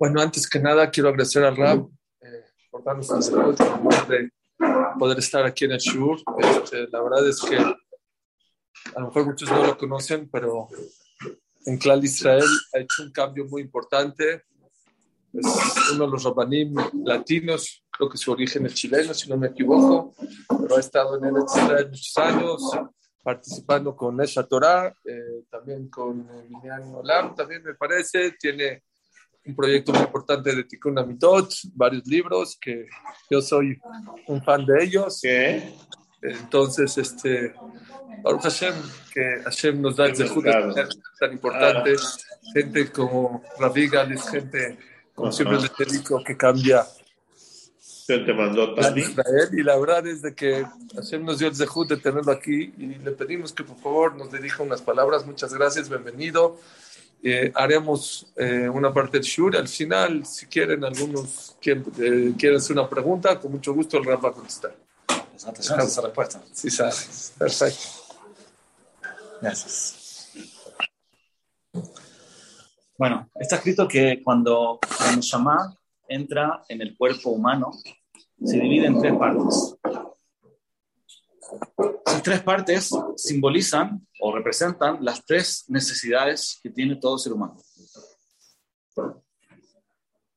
Bueno, antes que nada quiero agradecer al Rab eh, por darnos la oportunidad de poder estar aquí en el Shur. Este, la verdad es que a lo mejor muchos no lo conocen, pero en Clal Israel ha hecho un cambio muy importante. Es uno de los rabanim latinos, creo que su origen es chileno, si no me equivoco, pero ha estado en el Israel muchos años, participando con Esha Torah, eh, también con Minyan Olam, también me parece, tiene un proyecto muy importante de Tikkun Amitot, varios libros que yo soy un fan de ellos. ¿Qué? Entonces, este, Baruch Hashem, que Hashem nos da el zehut tan importante, gente como Ravigal, es gente, como siempre les digo, que cambia te mandó. Israel, y la verdad es de que Hashem nos dio el zehut de tenerlo aquí y le pedimos que por favor nos dirija unas palabras. Muchas gracias, bienvenido. Eh, haremos eh, una parte del shur. Al final, si quieren, algunos quieren, eh, quieren hacer una pregunta, con mucho gusto el rap va a contestar. Atención a esa respuesta. Sí, sabes. Perfecto. Gracias. Bueno, está escrito que cuando la Neshama entra en el cuerpo humano, se divide en tres partes. Esas tres partes simbolizan o representan las tres necesidades que tiene todo ser humano.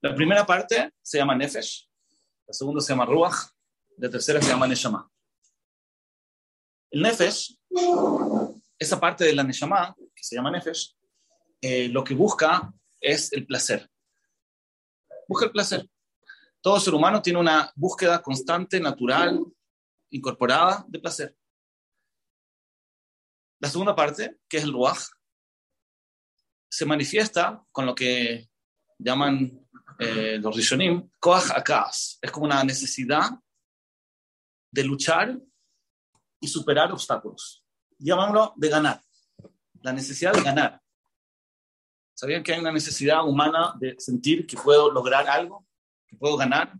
La primera parte se llama Nefesh, la segunda se llama Ruach, la tercera se llama Neshama. El Nefesh, esa parte de la Neshama, que se llama Nefesh, eh, lo que busca es el placer. Busca el placer. Todo ser humano tiene una búsqueda constante, natural, incorporada de placer. La segunda parte, que es el ruaj, se manifiesta con lo que llaman eh, los rishonim, koach akas. Es como una necesidad de luchar y superar obstáculos. Llamámoslo de ganar. La necesidad de ganar. ¿Sabían que hay una necesidad humana de sentir que puedo lograr algo? ¿Que puedo ganar?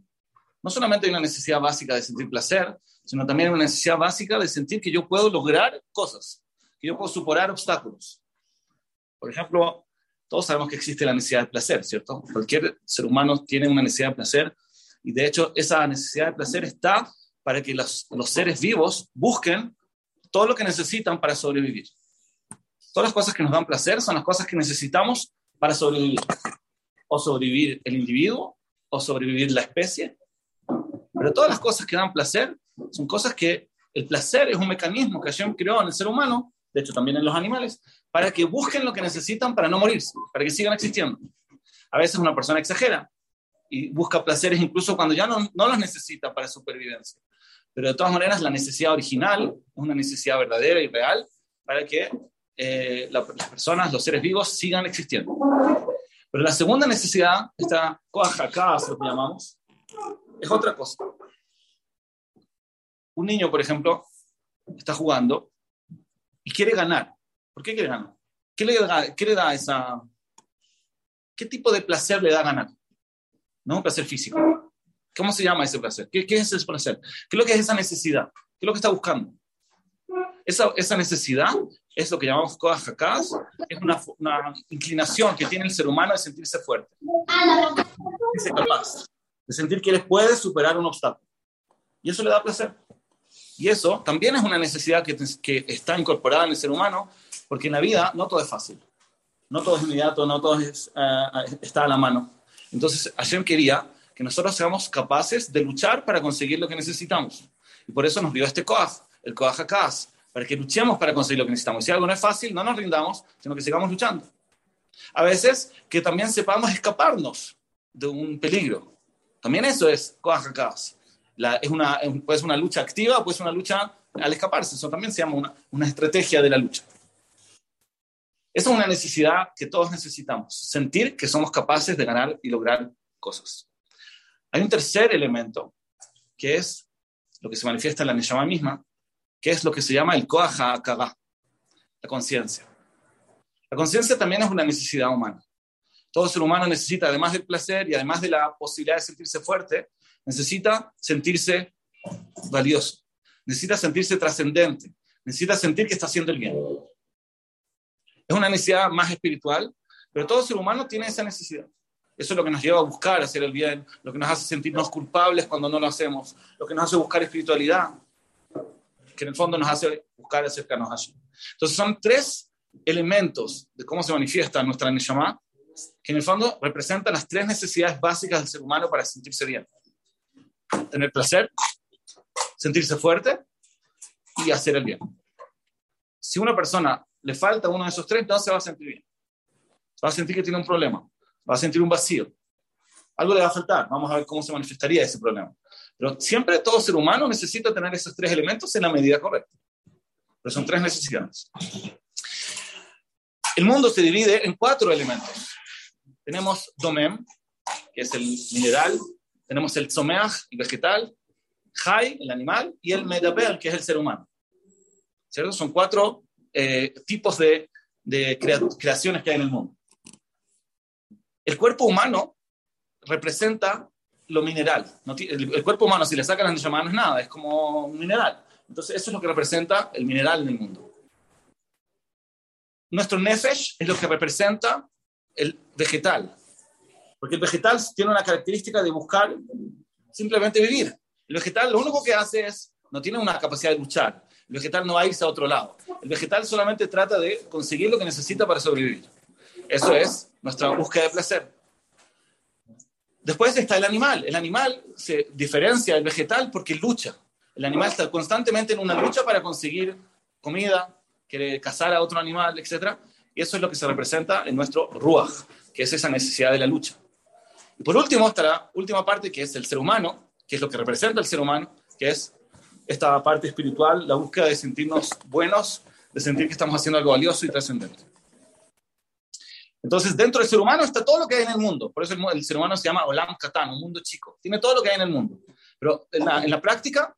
No solamente hay una necesidad básica de sentir placer, sino también una necesidad básica de sentir que yo puedo lograr cosas, que yo puedo superar obstáculos. Por ejemplo, todos sabemos que existe la necesidad de placer, ¿cierto? Cualquier ser humano tiene una necesidad de placer y de hecho esa necesidad de placer está para que los, los seres vivos busquen todo lo que necesitan para sobrevivir. Todas las cosas que nos dan placer son las cosas que necesitamos para sobrevivir. O sobrevivir el individuo, o sobrevivir la especie. Pero todas las cosas que dan placer son cosas que el placer es un mecanismo que Hashem creó en el ser humano, de hecho también en los animales, para que busquen lo que necesitan para no morirse, para que sigan existiendo. A veces una persona exagera y busca placeres incluso cuando ya no, no los necesita para supervivencia. Pero de todas maneras, la necesidad original es una necesidad verdadera y real para que eh, las personas, los seres vivos, sigan existiendo. Pero la segunda necesidad, esta coajaca, lo que llamamos, es otra cosa. Un niño, por ejemplo, está jugando y quiere ganar. ¿Por qué quiere ganar? ¿Qué le da, esa... ¿Qué tipo de placer le da ganar? ¿No? Un placer físico. ¿Cómo se llama ese placer? ¿Qué, es ese placer? ¿Qué es lo que es esa necesidad? ¿Qué es lo que está buscando? Esa, necesidad es lo que llamamos koajakas, es una, inclinación que tiene el ser humano de sentirse fuerte, de capaz, de sentir que él puede superar un obstáculo. Y eso le da placer. Y eso también es una necesidad que, está incorporada en el ser humano, porque en la vida no todo es fácil, no todo es inmediato, no todo es, uh, está a la mano. Entonces, ayer quería que nosotros seamos capaces de luchar para conseguir lo que necesitamos. Y por eso nos dio este koaj, el koaj hakas, para que luchemos para conseguir lo que necesitamos. Si algo no es fácil, no nos rindamos, sino que sigamos luchando. A veces que también sepamos escaparnos de un peligro. También eso es koaj hakas. Es una, puede ser una lucha activa o puede ser una lucha al escaparse. Eso también se llama una, una estrategia de la lucha. Esa es una necesidad que todos necesitamos, sentir que somos capaces de ganar y lograr cosas. Hay un tercer elemento, que es lo que se manifiesta en la Neshama misma, que es lo que se llama el Koaha Akaba, la conciencia. La conciencia también es una necesidad humana. Todo ser humano necesita, además del placer y además de la posibilidad de sentirse fuerte, necesita sentirse valioso, necesita sentirse trascendente, necesita sentir que está haciendo el bien. Es una necesidad más espiritual, pero todo ser humano tiene esa necesidad. Eso es lo que nos lleva a buscar hacer el bien, lo que nos hace sentirnos culpables cuando no lo hacemos, lo que nos hace buscar espiritualidad, que en el fondo nos hace buscar acercarnos a Hashem. Entonces son tres elementos de cómo se manifiesta nuestra Neshama, que en el fondo representan las tres necesidades básicas del ser humano para sentirse bien. Tener placer, sentirse fuerte y hacer el bien. Si una persona le falta uno de esos tres, se va a sentir bien. Va a sentir que tiene un problema, va a sentir un vacío. Algo le va a faltar. Vamos a ver cómo se manifestaría ese problema. Pero siempre todo ser humano necesita tener esos tres elementos en la medida correcta. Pero son tres necesidades. El mundo se divide en cuatro elementos. Tenemos domem, que es el mineral, tenemos el tzomeach, el vegetal, jai, el animal, y el medaber, que es el ser humano. ¿Cierto? Son cuatro eh, tipos de, creaciones que hay en el mundo. El cuerpo humano representa lo mineral. el, cuerpo humano, si le sacan las llamadas, no es nada, es como un mineral. Entonces, eso es lo que representa el mineral en el mundo. Nuestro nefesh es lo que representa el vegetal. Porque el vegetal tiene una característica de buscar simplemente vivir. El vegetal lo único que hace es, no tiene una capacidad de luchar. El vegetal no va a irse a otro lado. El vegetal solamente trata de conseguir lo que necesita para sobrevivir. Eso es nuestra búsqueda de placer. Después está el animal. El animal se diferencia del vegetal porque lucha. El animal está constantemente en una lucha para conseguir comida, quiere cazar a otro animal, etc. Y eso es lo que se representa en nuestro ruach, que es esa necesidad de la lucha. Y por último está la última parte, que es el ser humano, que es lo que representa el ser humano, que es esta parte espiritual, la búsqueda de sentirnos buenos, de sentir que estamos haciendo algo valioso y trascendente. Entonces, dentro del ser humano está todo lo que hay en el mundo. Por eso el, ser humano se llama Olam Katan, un mundo chico. Tiene todo lo que hay en el mundo. Pero en la, en la práctica,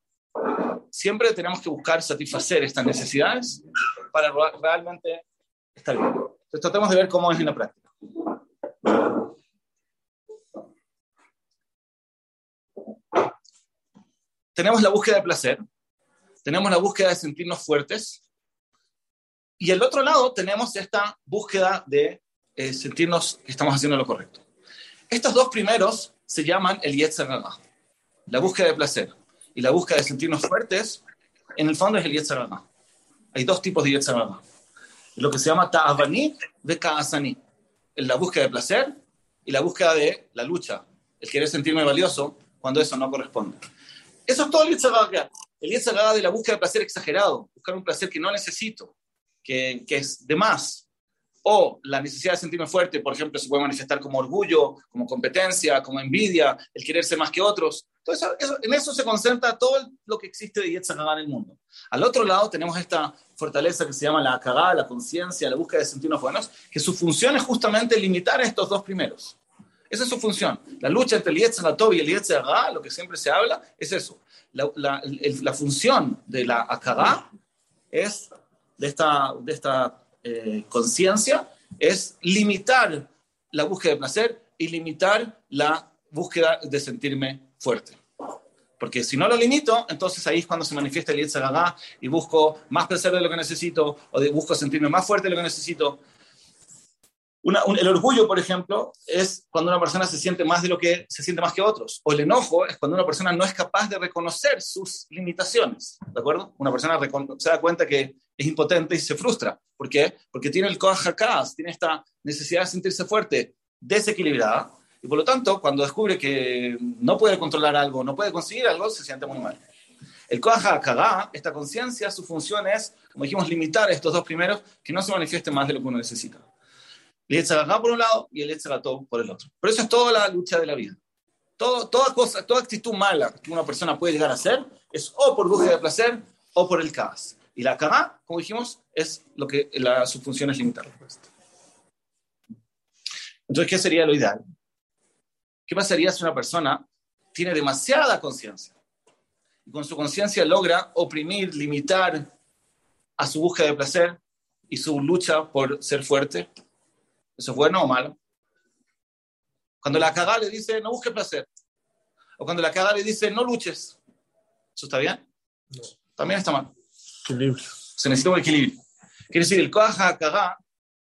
siempre tenemos que buscar satisfacer estas necesidades para realmente estar bien. Entonces, tratemos de ver cómo es en la práctica. Tenemos la búsqueda de placer, tenemos la búsqueda de sentirnos fuertes, y al otro lado tenemos esta búsqueda de eh, sentirnos que estamos haciendo lo correcto. Estos dos primeros se llaman el Yetzer la búsqueda de placer y la búsqueda de sentirnos fuertes, en el fondo es el Yetzer Hay dos tipos de Yetzer Lo que se llama Ta'avani de Ka'asani, la búsqueda de placer y la búsqueda de la lucha, el querer sentirme valioso cuando eso no corresponde. Eso es todo el Yetzirah. El Yetzirah de la búsqueda de placer exagerado, buscar un placer que no necesito, que, es de más. O la necesidad de sentirme fuerte, por ejemplo, se puede manifestar como orgullo, como competencia, como envidia, el querer ser más que otros. Entonces, en eso se concentra todo lo que existe de Yetzirah en el mundo. Al otro lado tenemos esta fortaleza que se llama la akagá, la conciencia, la búsqueda de sentirnos buenos, que su función es justamente limitar a estos dos primeros. Esa es su función. La lucha entre el Yetzirah y el Yetzirah, lo que siempre se habla, es eso. La, la, la función de la Akara es, de esta, de esta eh, conciencia, es limitar la búsqueda de placer y limitar la búsqueda de sentirme fuerte. Porque si no lo limito, entonces ahí es cuando se manifiesta el Yetzirah y busco más placer de lo que necesito o de, busco sentirme más fuerte de lo que necesito el orgullo, por ejemplo, es cuando una persona se siente más de lo que se siente más que otros. O el enojo es cuando una persona no es capaz de reconocer sus limitaciones. ¿De acuerdo? Una persona se da cuenta que es impotente y se frustra. ¿Por qué? Porque tiene el kohakas, tiene esta necesidad de sentirse fuerte, desequilibrada. Y por lo tanto, cuando descubre que no puede controlar algo, no puede conseguir algo, se siente muy mal. El kohakas, esta conciencia, su función es, como dijimos, limitar estos dos primeros, que no se manifiesten más de lo que uno necesita. El Yetzirah por un lado y el Yetzirah por el otro. Pero eso es toda la lucha de la vida. Todo, toda, cosa, toda actitud mala que una persona puede llegar a hacer es o por búsqueda de placer o por el caos. Y la cagá, como dijimos, es lo que la, su función es limitar Entonces, ¿qué sería lo ideal? ¿Qué pasaría si una persona tiene demasiada conciencia y con su conciencia logra oprimir, limitar a su búsqueda de placer y su lucha por ser fuerte? ¿Eso es bueno o malo? Cuando la caga le dice, no busques placer. O cuando la caga le dice, no luches. ¿Eso está bien? No. También está mal. Equilibrio. Se necesita un equilibrio. Quiere decir, el coaja caga,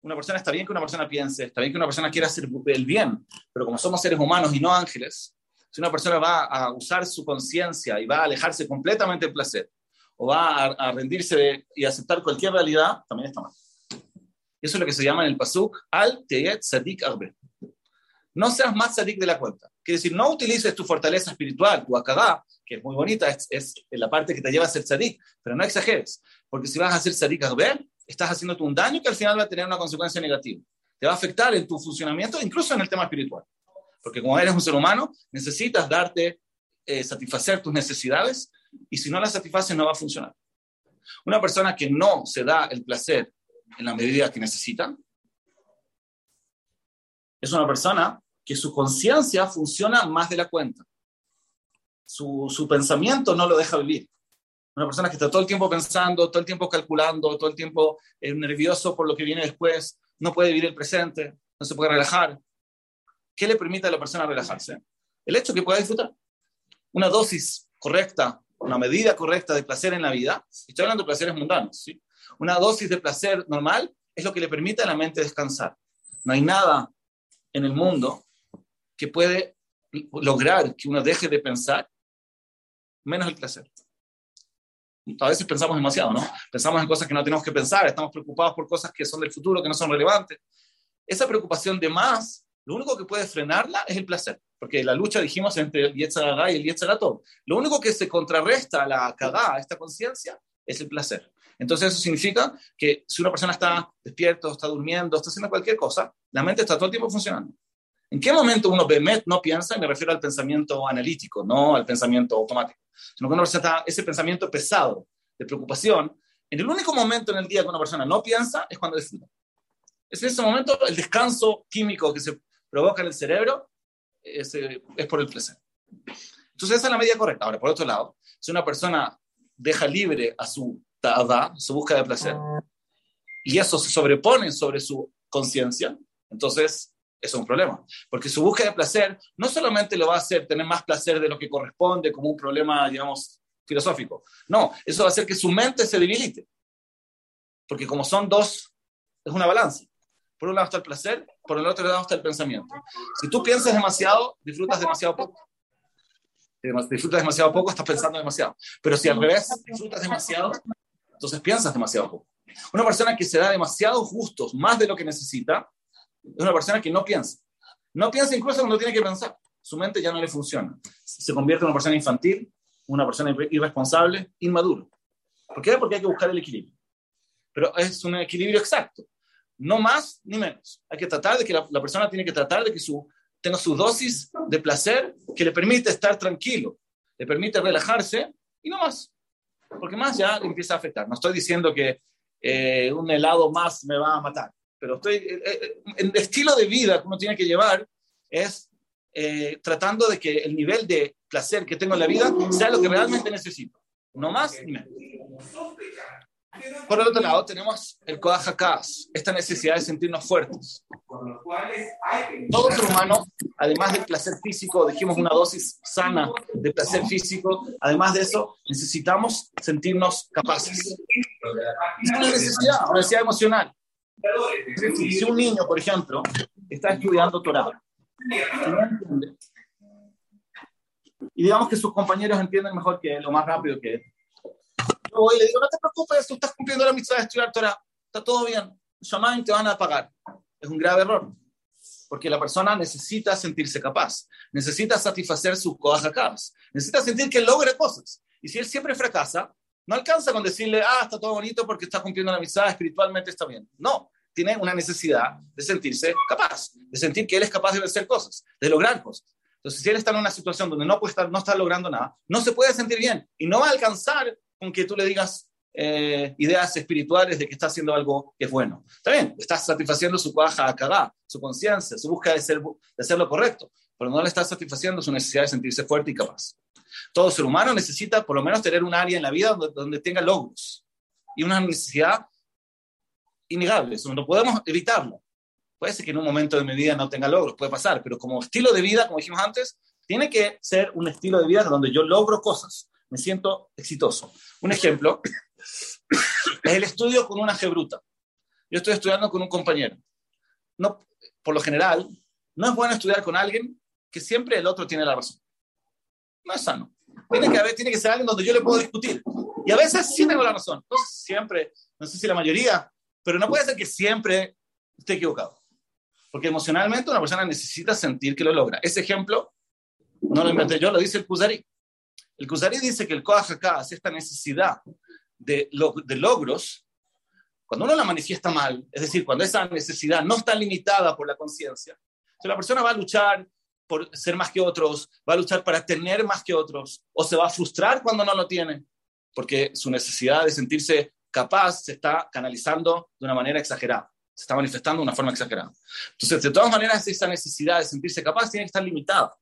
una persona está bien que una persona piense, está bien que una persona quiera hacer el bien, pero como somos seres humanos y no ángeles, si una persona va a usar su conciencia y va a alejarse completamente del placer, o va a, rendirse y aceptar cualquier realidad, también está mal. Eso es lo que se llama en el Pasuk al teyet sadik arbe. No seas más sadik de la cuenta. Quiere decir, no utilices tu fortaleza espiritual, tu akadá, que es muy bonita, es, es, la parte que te lleva a ser sadik, pero no exageres, porque si vas a hacer sadik arbe, estás haciéndote un daño que al final va a tener una consecuencia negativa. Te va a afectar en tu funcionamiento, incluso en el tema espiritual. Porque como eres un ser humano, necesitas darte, eh, satisfacer tus necesidades y si no las satisfaces no va a funcionar. Una persona que no se da el placer en la medida que necesita es una persona que su conciencia funciona más de la cuenta. Su, su pensamiento no lo deja vivir. Una persona que está todo el tiempo pensando, todo el tiempo calculando, todo el tiempo eh, nervioso por lo que viene después, no puede vivir el presente, no se puede relajar. ¿Qué le permite a la persona relajarse? El hecho que pueda disfrutar. Una dosis correcta, una medida correcta de placer en la vida, estoy hablando de placeres mundanos, ¿sí? Una dosis de placer normal es lo que le permite a la mente descansar. No hay nada en el mundo que puede lograr que uno deje de pensar menos el placer. A veces pensamos demasiado, ¿no? Pensamos en cosas que no tenemos que pensar, estamos preocupados por cosas que son del futuro, que no son relevantes. Esa preocupación de más lo único que puede frenarla es el placer, porque la lucha, dijimos, entre el Yetzirah y el Yetziratot. Lo único que se contrarresta a la Kagá, a esta conciencia, es el placer. Entonces eso significa que si una persona está despierto, está durmiendo, está haciendo cualquier cosa, la mente está todo el tiempo funcionando. ¿En qué momento uno bemet no piensa? Me refiero al pensamiento analítico, no al pensamiento automático. Sino que persona está, ese pensamiento pesado de preocupación, en el único momento en el día que una persona no piensa es cuando disfruta. Es en ese momento el descanso químico que se provoca en el cerebro es, es por el placer. Entonces esa es la medida correcta. Ahora, por otro lado, si una persona deja libre a su tada, su búsqueda de placer, y eso se sobrepone sobre su conciencia, entonces es un problema. Porque su búsqueda de placer no solamente lo va a hacer tener más placer de lo que corresponde como un problema, digamos, filosófico. No, eso va a hacer que su mente se debilite. Porque como son dos, es una balanza. Por un lado está el placer, por el otro lado está el pensamiento. Si tú piensas demasiado, disfrutas demasiado poco. Si disfrutas demasiado poco, estás pensando demasiado. Pero si al revés, disfrutas demasiado, entonces piensas demasiado poco. Una persona que se da demasiados gustos, más de lo que necesita, es una persona que no piensa. No piensa incluso cuando tiene que pensar. Su mente ya no le funciona. Se convierte en una persona infantil, una persona irresponsable, inmaduro. ¿Por qué? Porque hay que buscar el equilibrio. Pero es un equilibrio exacto no más ni menos. Hay que tratar de que la, persona tiene que tratar de que su, tenga su dosis de placer que le permite estar tranquilo, le permite relajarse y no más, porque más ya empieza a afectar. No estoy diciendo que eh, un helado más me va a matar, pero estoy, eh, eh, el estilo de vida que uno tiene que llevar es tratando de que el nivel de placer que tengo en la vida sea lo que realmente necesito, no más ni menos. Por el otro lado, tenemos el Kodahakas, esta necesidad de sentirnos fuertes. Todo ser humano, además del placer físico, dijimos una dosis sana de placer físico, además de eso, necesitamos sentirnos capaces. Es una necesidad, una necesidad emocional. Si un niño, por ejemplo, está estudiando Torah y digamos que sus compañeros entienden mejor que él, lo más rápido que él, voy y le digo, no te preocupes, tú estás cumpliendo la misión de estudiar Torah, está todo bien, Shamaim te van a pagar. Es un grave error, porque la persona necesita sentirse capaz, necesita satisfacer sus cosas necesita sentir que logra cosas. Y si él siempre fracasa, no alcanza con decirle, ah, está todo bonito porque está cumpliendo la misión, espiritualmente está bien. No, tiene una necesidad de sentirse capaz, de sentir que él es capaz de hacer cosas, de lograr cosas. Entonces, si él está en una situación donde no, puede estar, no está logrando nada, no se puede sentir bien y no va a alcanzar con que tú le digas eh, ideas espirituales de que está haciendo algo que es bueno. Está bien, estás satisfaciendo su cuaja a su conciencia, su búsqueda de, ser, de hacer lo correcto, pero no le estás satisfaciendo su necesidad de sentirse fuerte y capaz. Todo ser humano necesita por lo menos tener un área en la vida donde, tenga logros y una necesidad innegable, no podemos evitarlo. Puede ser que en un momento de mi vida no tenga logros, puede pasar, pero como estilo de vida, como dijimos antes, tiene que ser un estilo de vida donde yo logro cosas, me siento exitoso. Un ejemplo es el estudio con una gebruta. yo estoy estudiando con un compañero. No, por lo general, no es bueno estudiar con alguien que siempre el otro tiene la razón. No es sano. Tiene que, haber, tiene que ser alguien donde yo le puedo discutir. Y a veces sí tengo la razón. No siempre, no sé si la mayoría, pero no puede ser que siempre esté equivocado. Porque emocionalmente una persona necesita sentir que lo logra. Ese ejemplo no lo inventé yo, lo dice el Kuzari. El Kuzari dice que el Koach hace esta necesidad de, logros, cuando uno la manifiesta mal, es decir, cuando esa necesidad no está limitada por la conciencia, la persona va a luchar por ser más que otros, va a luchar para tener más que otros, o se va a frustrar cuando no lo tiene, porque su necesidad de sentirse capaz se está canalizando de una manera exagerada, se está manifestando de una forma exagerada. Entonces, de todas maneras, esa necesidad de sentirse capaz tiene que estar limitada.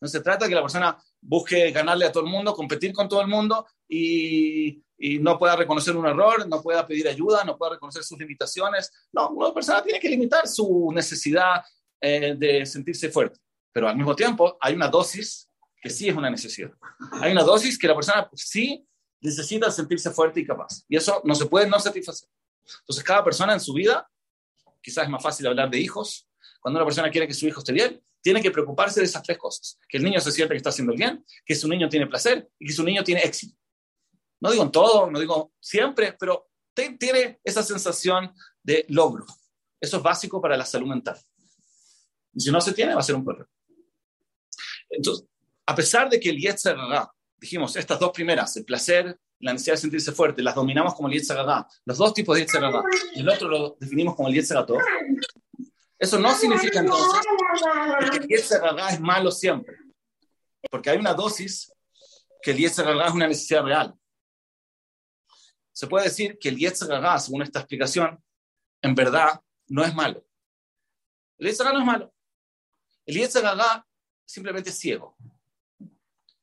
No se trata de que la persona busque ganarle a todo el mundo, competir con todo el mundo y, no pueda reconocer un error, no pueda pedir ayuda, no pueda reconocer sus limitaciones. No, una persona tiene que limitar su necesidad eh, de sentirse fuerte. Pero al mismo tiempo hay una dosis que sí es una necesidad. Hay una dosis que la persona sí necesita sentirse fuerte y capaz. Y eso no se puede no satisfacer. Entonces, cada persona en su vida, quizás es más fácil hablar de hijos, cuando una persona quiere que su hijo esté bien, tiene que preocuparse de esas tres cosas. Que el niño se sienta que está haciendo bien, que su niño tiene placer y que su niño tiene éxito. No digo en todo, no digo siempre, pero tiene esa sensación de logro. Eso es básico para la salud mental. Y si no se tiene, va a ser un problema. Entonces, a pesar de que el Yetzer dijimos, estas dos primeras, el placer, la necesidad de sentirse fuerte, las dominamos como el Yetzer los dos tipos de Yetzer y el otro lo definimos como el Yetzer eso no significa entonces que el Yetzer es malo siempre. Porque hay una dosis que el Yetzer es una necesidad real. Se puede decir que el Yetzer según esta explicación, en verdad no es malo. El Yetzer no es malo. El Yetzirah simplemente es ciego.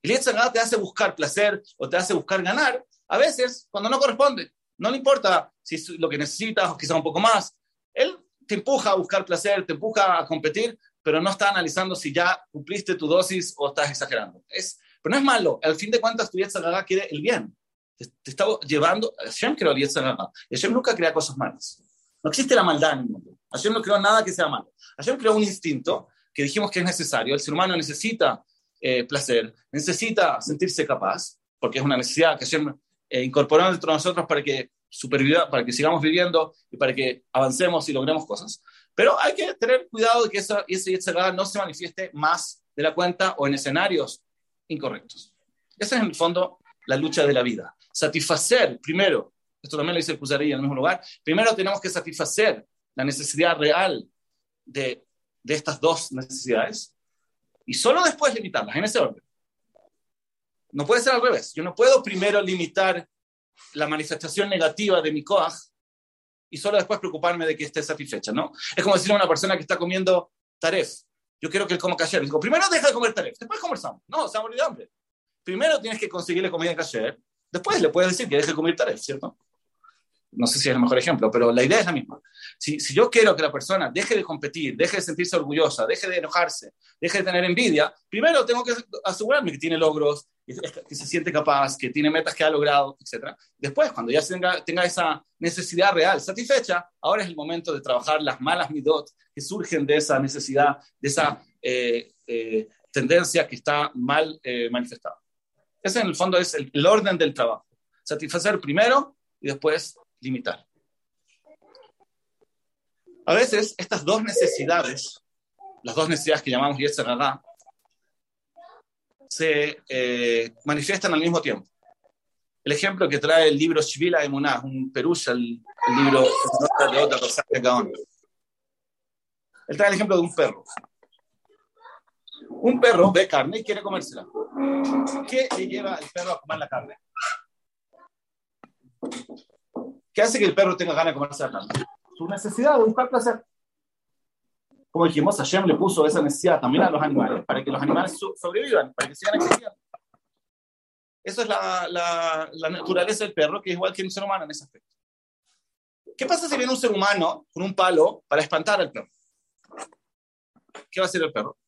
El Yetzirah te hace buscar placer o te hace buscar ganar, a veces cuando no corresponde. No le importa si lo que necesitas o quizá un poco más. Él te empuja a buscar placer, te empuja a competir, pero no está analizando si ya cumpliste tu dosis o estás exagerando. Es, pero no es malo. Al fin de cuentas, tu Yetzirah quiere el bien. Te, está llevando. Hashem creó el Yetzirah. Y Hashem nunca crea cosas malas. No existe la maldad en el mundo. Hashem no creó nada que sea malo. Hashem creó un instinto que dijimos que es necesario. El ser humano necesita eh, placer, necesita sentirse capaz, porque es una necesidad que Hashem eh, incorporó dentro de nosotros para que superviva, para que sigamos viviendo y para que avancemos y logremos cosas. Pero hay que tener cuidado de que esa, ese no se manifieste más de la cuenta o en escenarios incorrectos. Esa es en el fondo la lucha de la vida. Satisfacer, primero, esto también lo dice el Kuzari en el mismo lugar, primero tenemos que satisfacer la necesidad real de, de estas dos necesidades y solo después limitarlas, en ese orden. No puede ser al revés. Yo no puedo primero limitar la manifestación negativa de mi coaj y solo después preocuparme de que esté satisfecha, ¿no? Es como decirle a una persona que está comiendo taref, yo quiero que él coma kasher. Digo, primero deja de comer taref, después conversamos. No, se va hambre. Primero tienes que conseguirle comida kasher, después le puedes decir que deje de comer taref, ¿cierto? no sé si es el mejor ejemplo, pero la idea es la misma. Si, si, yo quiero que la persona deje de competir, deje de sentirse orgullosa, deje de enojarse, deje de tener envidia, primero tengo que asegurarme que tiene logros, que se siente capaz, que tiene metas que ha logrado, etc. Después, cuando ya tenga, tenga esa necesidad real satisfecha, ahora es el momento de trabajar las malas midot que surgen de esa necesidad, de esa eh, eh, tendencia que está mal eh, manifestada. Ese en el fondo es el orden del trabajo. Satisfacer primero y después limitar. A veces estas dos necesidades, las dos necesidades que llamamos Yetzerara, se eh, manifiestan al mismo tiempo. El ejemplo que trae el libro Shvila Emuná, un perusa, el, el, libro de otra cosa Gaon. Él trae el ejemplo de un perro. Un perro ve carne y quiere comérsela. ¿Qué le lleva al perro a comer la carne? ¿Qué hace que el perro tenga ganas de comerse la carne? Su necesidad de buscar placer. Como dijimos, Hashem le puso esa necesidad también a los animales, para que los animales sobrevivan, para que sigan existiendo. Esa es la, la, la, naturaleza del perro, que es igual que un ser humano en ese aspecto. ¿Qué pasa si viene un ser humano con un palo para espantar al perro? ¿Qué va a hacer el perro?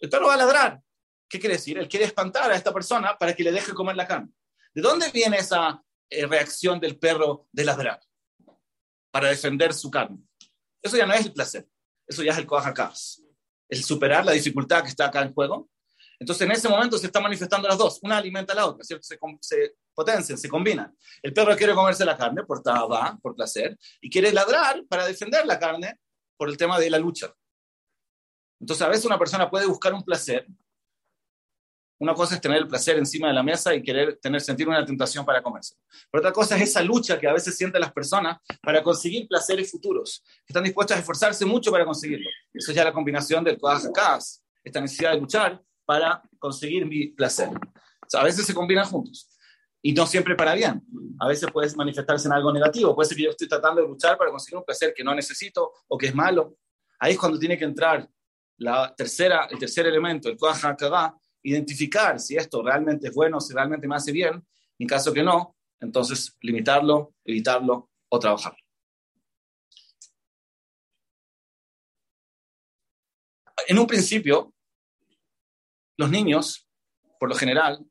El perro va a ladrar. ¿Qué quiere decir? Él quiere espantar a esta persona para que le deje comer la carne. ¿De dónde viene esa eh, reacción del perro de ladrar. para defender su carne. Eso ya no es el placer, eso ya es el coajakas, el superar la dificultad que está acá en juego. Entonces en ese momento se están manifestando las dos, una alimenta a la otra, ¿cierto? Se, se potencian, se combinan. El perro quiere comerse la carne por taba, por placer, y quiere ladrar para defender la carne por el tema de la lucha. Entonces a veces una persona puede buscar un placer una cosa es tener el placer encima de la mesa y querer tener, sentir una tentación para comerse. Pero otra cosa es esa lucha que a veces sienten las personas para conseguir placeres futuros, que están dispuestas a esforzarse mucho para conseguirlo. Eso es ya la combinación del Kodahakas, esta necesidad de luchar para conseguir mi placer. a veces se combinan juntos. Y no siempre para bien. A veces puede manifestarse en algo negativo. Puede ser que yo estoy tratando de luchar para conseguir un placer que no necesito o que es malo. Ahí es cuando tiene que entrar la tercera, el tercer elemento, el Kodahakas, identificar si esto realmente es bueno, si realmente me hace bien. En caso que no, entonces limitarlo, evitarlo o trabajarlo. En un principio, los niños, por lo general,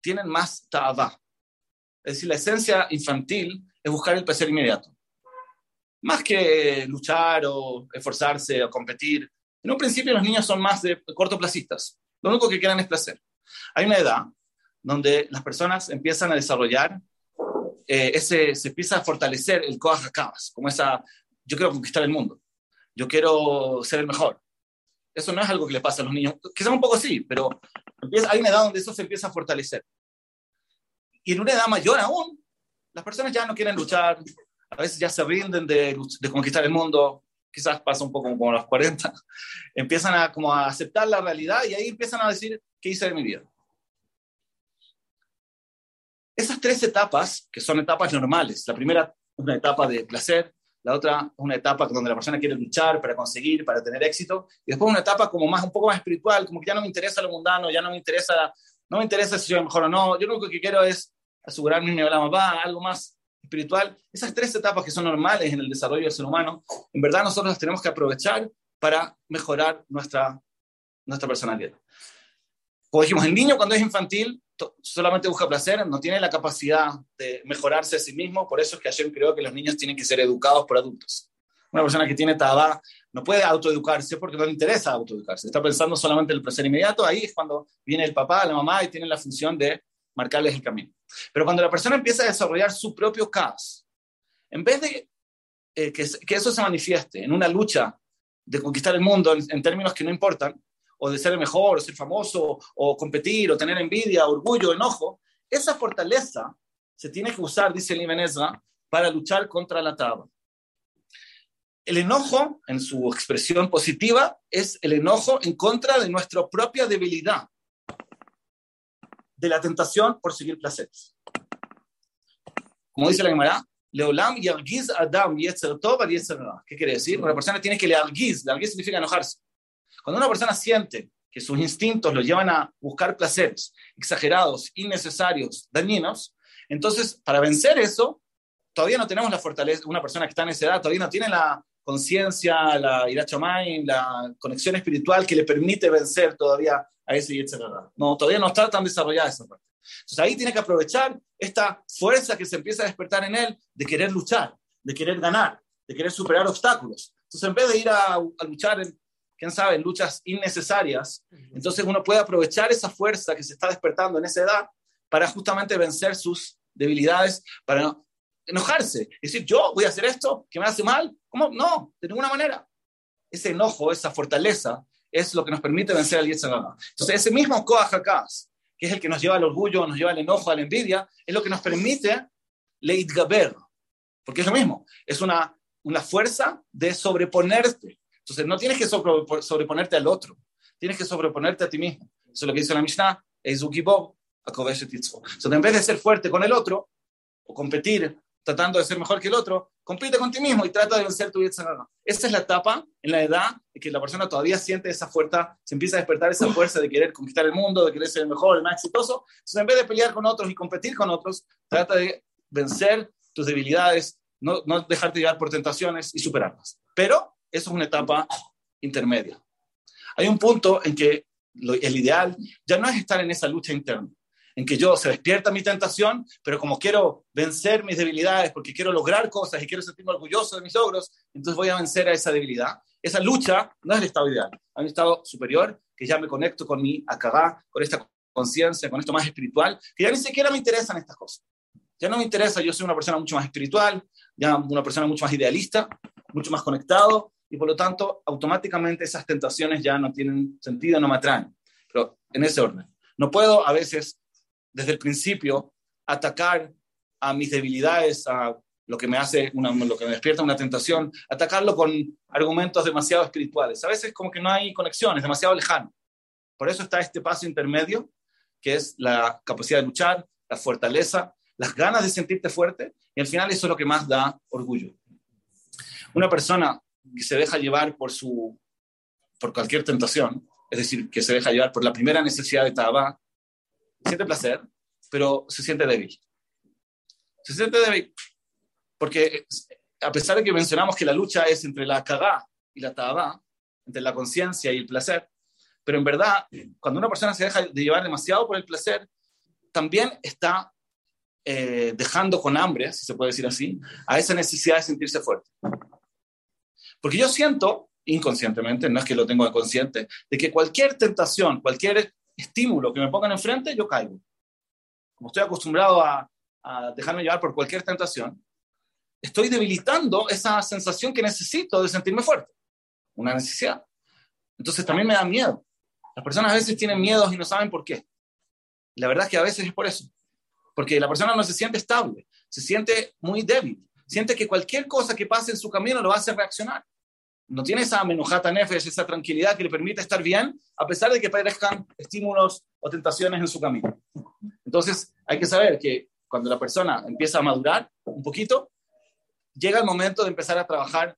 tienen más ta'aba. Es decir, la esencia infantil es buscar el placer inmediato. Más que luchar o esforzarse o competir. En un principio los niños son más de cortoplacistas. Lo único que quieren es placer. Hay una edad donde las personas empiezan a desarrollar, eh, ese, se empieza a fortalecer el Koach como esa, yo quiero conquistar el mundo, yo quiero ser el mejor. Eso no es algo que le pasa a los niños, quizás un poco sí, pero hay una edad donde eso se empieza a fortalecer. Y en una edad mayor aún, las personas ya no quieren luchar, a veces ya se rinden de, de conquistar el mundo, quizás pasa un poco como a los 40, empiezan a, como a aceptar la realidad y ahí empiezan a decir, ¿qué hice de mi vida? Esas tres etapas, que son etapas normales, la primera una etapa de placer, la otra es una etapa donde la persona quiere luchar para conseguir, para tener éxito, y después una etapa como más, un poco más espiritual, como que ya no me interesa lo mundano, ya no me interesa, no me interesa si soy mejor o no, yo lo único que quiero es asegurarme mi va algo más espiritual, esas tres etapas que son normales en el desarrollo del ser humano, en verdad nosotros las tenemos que aprovechar para mejorar nuestra, nuestra personalidad. Como dijimos, el niño cuando es infantil solamente busca placer, no tiene la capacidad de mejorarse a sí mismo, por eso es que ayer creo que los niños tienen que ser educados por adultos. Una persona que tiene tabá no puede autoeducarse porque no le interesa autoeducarse, está pensando solamente en el placer inmediato, ahí es cuando viene el papá, la mamá y tienen la función de marcarles el camino. Pero cuando la persona empieza a desarrollar su propio caos, en vez de eh, que, eso se manifieste en una lucha de conquistar el mundo en, términos que no importan, o de ser el mejor, o ser famoso, o competir, o tener envidia, orgullo, enojo, esa fortaleza se tiene que usar, dice el Ibn para luchar contra la taba. El enojo, en su expresión positiva, es el enojo en contra de nuestra propia debilidad de la tentación por seguir placeres. Como dice la Gemara, Leolam yargiz adam yetzer tov ¿Qué quiere decir? Una persona tiene que lealgiz. Lealgiz significa enojarse. Cuando una persona siente que sus instintos lo llevan a buscar placeres exagerados, innecesarios, dañinos, entonces para vencer eso, todavía no tenemos la fortaleza, una persona que está en esa edad todavía no tiene la conciencia, la la conexión espiritual que le permite vencer todavía a ese No, todavía no está tan desarrollada esa parte. Entonces ahí tiene que aprovechar esta fuerza que se empieza a despertar en él de querer luchar, de querer ganar, de querer superar obstáculos. Entonces en vez de ir a, luchar en, quién sabe, en luchas innecesarias, entonces uno puede aprovechar esa fuerza que se está despertando en esa edad para justamente vencer sus debilidades, para enojarse. Decir, yo voy a hacer esto que me hace mal. ¿Cómo? No, de ninguna manera. Ese enojo, esa fortaleza, es lo que nos permite vencer al Yetzirah. Entonces, ese mismo Koach que es el que nos lleva al orgullo, nos lleva al enojo, a la envidia, es lo que nos permite Leitgaber, porque es lo mismo, es una, una fuerza de sobreponerte. Entonces, no tienes que sobreponerte al otro, tienes que sobreponerte a ti mismo. Eso es lo que dice la Mishnah, Entonces, en vez de ser fuerte con el otro, o competir tratando de ser mejor que el otro, compite con ti mismo y trata de vencer tu Yetzirah. Esa es la etapa en la edad en que la persona todavía siente esa fuerza, se empieza a despertar esa fuerza de querer conquistar el mundo, de querer ser el mejor, el más exitoso. Entonces, en vez de pelear con otros y competir con otros, trata de vencer tus debilidades, no, no dejarte llevar por tentaciones y superarlas. Pero eso es una etapa intermedia. Hay un punto en que el ideal ya no es estar en esa lucha interna. En que yo se despierta mi tentación, pero como quiero vencer mis debilidades, porque quiero lograr cosas y quiero sentirme orgulloso de mis logros, entonces voy a vencer a esa debilidad. Esa lucha no es el estado ideal, hay un estado superior que ya me conecto con mi acabá, con esta conciencia, con esto más espiritual, que ya ni siquiera me interesan estas cosas. Ya no me interesa, yo soy una persona mucho más espiritual, ya una persona mucho más idealista, mucho más conectado, y por lo tanto, automáticamente esas tentaciones ya no tienen sentido, no me atraen. Pero en ese orden. No puedo a veces, desde el principio, atacar a mis debilidades, a lo que me hace, una, lo que me despierta una tentación, atacarlo con argumentos demasiado espirituales. A veces como que no hay conexión, es demasiado lejano. Por eso está este paso intermedio, que es la capacidad de luchar, la fortaleza, las ganas de sentirte fuerte, y al final eso es lo que más da orgullo. Una persona que se deja llevar por, su, por cualquier tentación, es decir, que se deja llevar por la primera necesidad de Tabá, siente placer, pero se siente débil. Se siente débil porque a pesar de que mencionamos que la lucha es entre la Kagá y la Tabá, entre la conciencia y el placer, pero en verdad, cuando una persona se deja de llevar demasiado por el placer, también está eh, dejando con hambre, si se puede decir así, a esa necesidad de sentirse fuerte. Porque yo siento, inconscientemente, no es que lo tengo consciente, de que cualquier tentación, cualquier estímulo que me pongan enfrente, yo caigo. Como estoy acostumbrado a, dejarme llevar por cualquier tentación, estoy debilitando esa sensación que necesito de sentirme fuerte. Una necesidad. Entonces también me da miedo. Las personas a veces tienen miedos y no saben por qué. La verdad es que a veces es por eso. Porque la persona no se siente estable, se siente muy débil, siente que cualquier cosa que pase en su camino lo va a hacer reaccionar no tiene esa menujata nefesh, esa tranquilidad que le permite estar bien, a pesar de que parezcan estímulos o tentaciones en su camino. Entonces, hay que saber que cuando la persona empieza a madurar un poquito, llega el momento de empezar a trabajar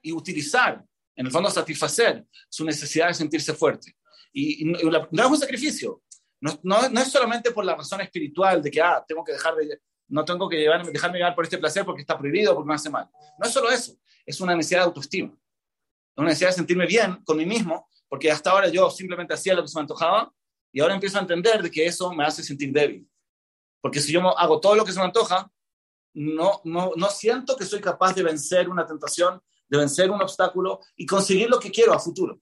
y utilizar, en el fondo, satisfacer su necesidad de sentirse fuerte. Y, no es un sacrificio, no, no, es solamente por la razón espiritual de que, ah, tengo que dejar de, no tengo que llevar, dejarme llevar por este placer porque está prohibido, porque me hace mal. No es solo eso, es una necesidad de autoestima una necesidad de sentirme bien con mí mismo, porque hasta ahora yo simplemente hacía lo que se me antojaba y ahora empiezo a entender de que eso me hace sentir débil. Porque si yo hago todo lo que se me antoja, no, no, no siento que soy capaz de vencer una tentación, de vencer un obstáculo y conseguir lo que quiero a futuro.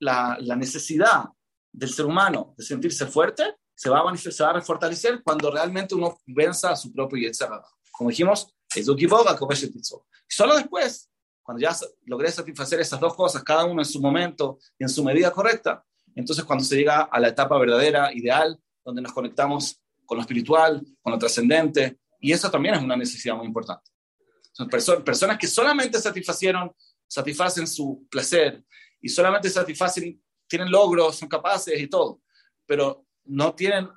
La, la necesidad del ser humano de sentirse fuerte se va a manifestar, a fortalecer cuando realmente uno venza a su propio Yetzirah. Como dijimos, es Solo después cuando ya logré satisfacer esas dos cosas, cada uno en su momento y en su medida correcta, entonces cuando se llega a la etapa verdadera, ideal, donde nos conectamos con lo espiritual, con lo trascendente, y eso también es una necesidad muy importante. Son personas que solamente satisfacieron, satisfacen su placer y solamente satisfacen, tienen logros, son capaces y todo, pero no tienen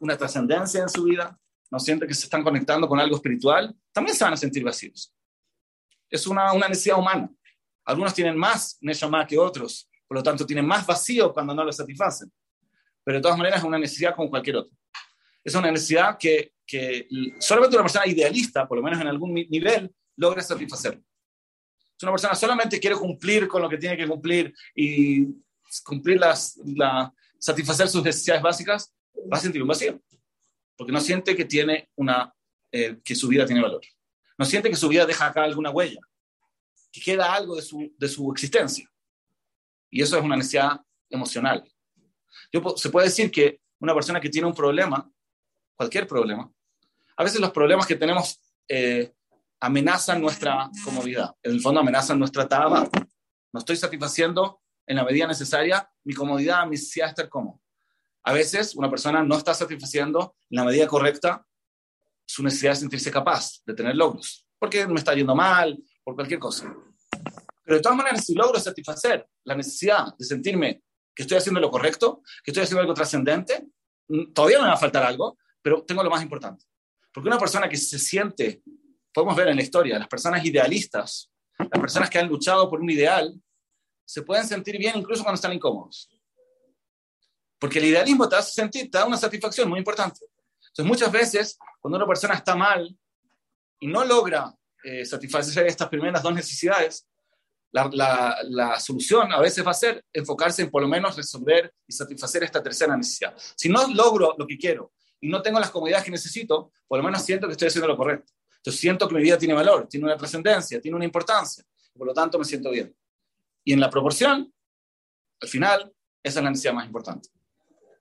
una trascendencia en su vida, no sienten que se están conectando con algo espiritual, también se van a sentir vacíos es una, una necesidad humana. Algunos tienen más Neshama que otros, por lo tanto tienen más vacío cuando no lo satisfacen. Pero de todas maneras es una necesidad como cualquier otra. Es una necesidad que, que solamente una persona idealista, por lo menos en algún nivel, logra satisfacer. Si una persona solamente quiere cumplir con lo que tiene que cumplir y cumplir las, la, satisfacer sus necesidades básicas, va a sentir un vacío, porque no siente que tiene una, eh, que su vida tiene valor no siente que su vida deja acá alguna huella, que queda algo de su, de su existencia. Y eso es una necesidad emocional. Yo, se puede decir que una persona que tiene un problema, cualquier problema, a veces los problemas que tenemos eh, amenazan nuestra comodidad, en el fondo amenazan nuestra taba. No estoy satisfaciendo en la medida necesaria mi comodidad, mi necesidad de estar cómodo. A veces una persona no está satisfaciendo en la medida correcta su necesidad de sentirse capaz de tener logros, porque me está yendo mal, por cualquier cosa. Pero de todas maneras, si logro satisfacer la necesidad de sentirme que estoy haciendo lo correcto, que estoy haciendo algo trascendente, mm, todavía me va a faltar algo, pero tengo lo más importante. Porque una persona que se siente, podemos ver en la historia, las personas idealistas, las personas que han luchado por un ideal, se pueden sentir bien incluso cuando están incómodos. Porque el idealismo te hace sentir, te da una satisfacción muy importante. Entonces, muchas veces, cuando una persona está mal y no logra eh, satisfacer estas primeras dos necesidades, la, la, solución a veces va a ser enfocarse en por lo menos resolver y satisfacer esta tercera necesidad. Si no logro lo que quiero y no tengo las comodidades que necesito, por lo menos siento que estoy haciendo lo correcto. Entonces siento que mi vida tiene valor, tiene una trascendencia, tiene una importancia. Por lo tanto, me siento bien. Y en la proporción, al final, esa es la necesidad más importante.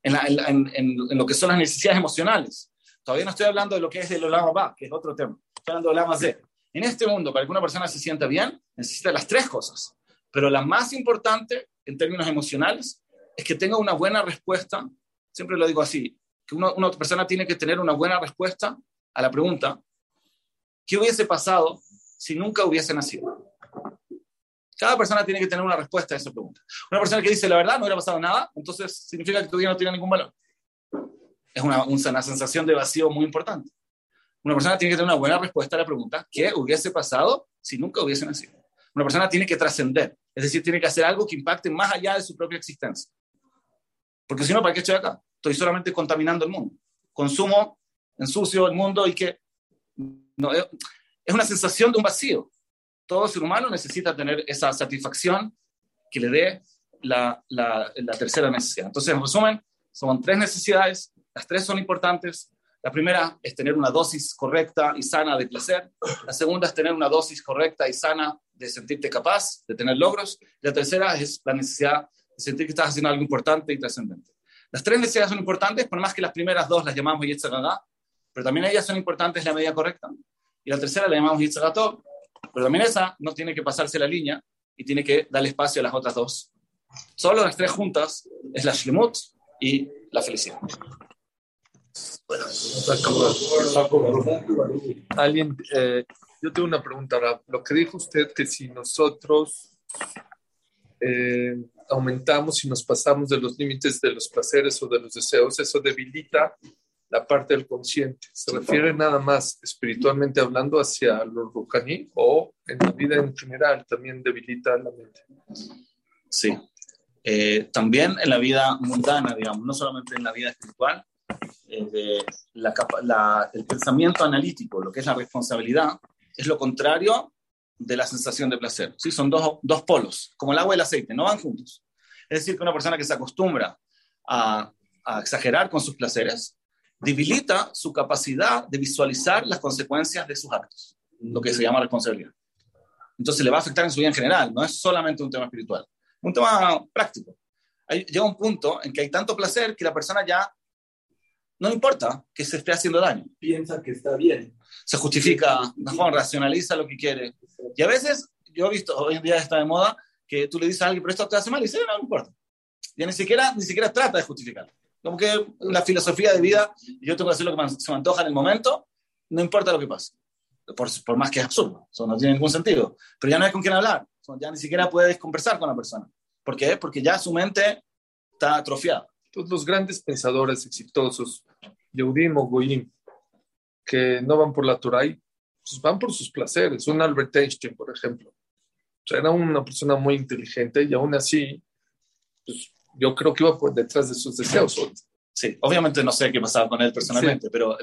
En, en, en, lo que son las necesidades emocionales. Todavía no estoy hablando de lo que es el Olama Ba, que es otro tema. Estoy hablando del Olama Z. En este mundo, para que una persona se sienta bien, necesita las tres cosas. Pero la más importante, en términos emocionales, es que tenga una buena respuesta. Siempre lo digo así, que una persona tiene que tener una buena respuesta a la pregunta, ¿qué hubiese pasado si nunca hubiese nacido? Cada persona tiene que tener una respuesta a esa pregunta. Una persona que dice la verdad, no hubiera pasado nada, entonces significa que tu vida no tiene ningún valor. Es una, una sensación de vacío muy importante. Una persona tiene que tener una buena respuesta a la pregunta, ¿qué hubiese pasado si nunca hubiese nacido? Una persona tiene que trascender, es decir, tiene que hacer algo que impacte más allá de su propia existencia. Porque si no, ¿para qué estoy acá? Estoy solamente contaminando el mundo. Consumo, ensucio el mundo y que no, es una sensación de un vacío. Todo ser humano necesita tener esa satisfacción que le dé la, tercera necesidad. Entonces, en resumen, son tres necesidades, las tres son importantes, la primera es tener una dosis correcta y sana de placer. La segunda es tener una dosis correcta y sana de sentirte capaz, de tener logros. La tercera es la necesidad de sentir que estás haciendo algo importante y trascendente. Las tres necesidades son importantes, por más que las primeras dos las llamamos Yitzhagá, pero también ellas son importantes la medida correcta. Y la tercera la llamamos Yitzhagatov, pero también esa no tiene que pasarse la línea y tiene que darle espacio a las otras dos. Solo las tres juntas es la Shlemut y la felicidad. Alguien, eh, yo tengo una pregunta, Lo que dijo usted que si nosotros eh, aumentamos y nos pasamos de los límites de los placeres o de los deseos, eso debilita la parte del consciente. ¿Se refiere nada más espiritualmente hablando hacia lo rujaní o en la vida en general también debilita la mente? Sí. Eh, también en la vida mundana, digamos, no solamente en la vida espiritual, eh, la, el pensamiento analítico, lo que es la responsabilidad, es lo contrario de la sensación de placer. ¿sí? Son dos, dos polos, como el agua y el aceite, no van juntos. Es decir, que una persona que se acostumbra a, a exagerar con sus placeres, debilita su capacidad de visualizar las consecuencias de sus actos, lo que se llama responsabilidad. Entonces le va a afectar en su vida en general, no es solamente un tema espiritual, un tema práctico. Hay, llega un punto en que hay tanto placer que la persona ya no importa que se esté haciendo daño. Piensa que está bien. Se justifica, mejor, racionaliza lo que quiere. Y a veces, yo he visto, hoy en día está de moda, que tú le dices a alguien, pero esto te hace mal, y dice, no, no importa. Ya ni siquiera, ni siquiera trata de justificar. Como que la filosofía de vida, yo tengo que hacer lo que se me antoja en el momento, no importa lo que pase. Por, por más que es absurdo, eso no tiene ningún sentido. Pero ya no hay con quién hablar, ya ni siquiera puedes conversar con la persona. ¿Por qué? Porque ya su mente está atrofiada los grandes pensadores exitosos, Yehudim o Goyim, que no van por la Torah, pues van por sus placeres. Un Albert Einstein, por ejemplo. era una persona muy inteligente y aún así, pues, yo creo que iba por detrás de sus deseos. Sí, obviamente no sé qué pasaba con él personalmente, pero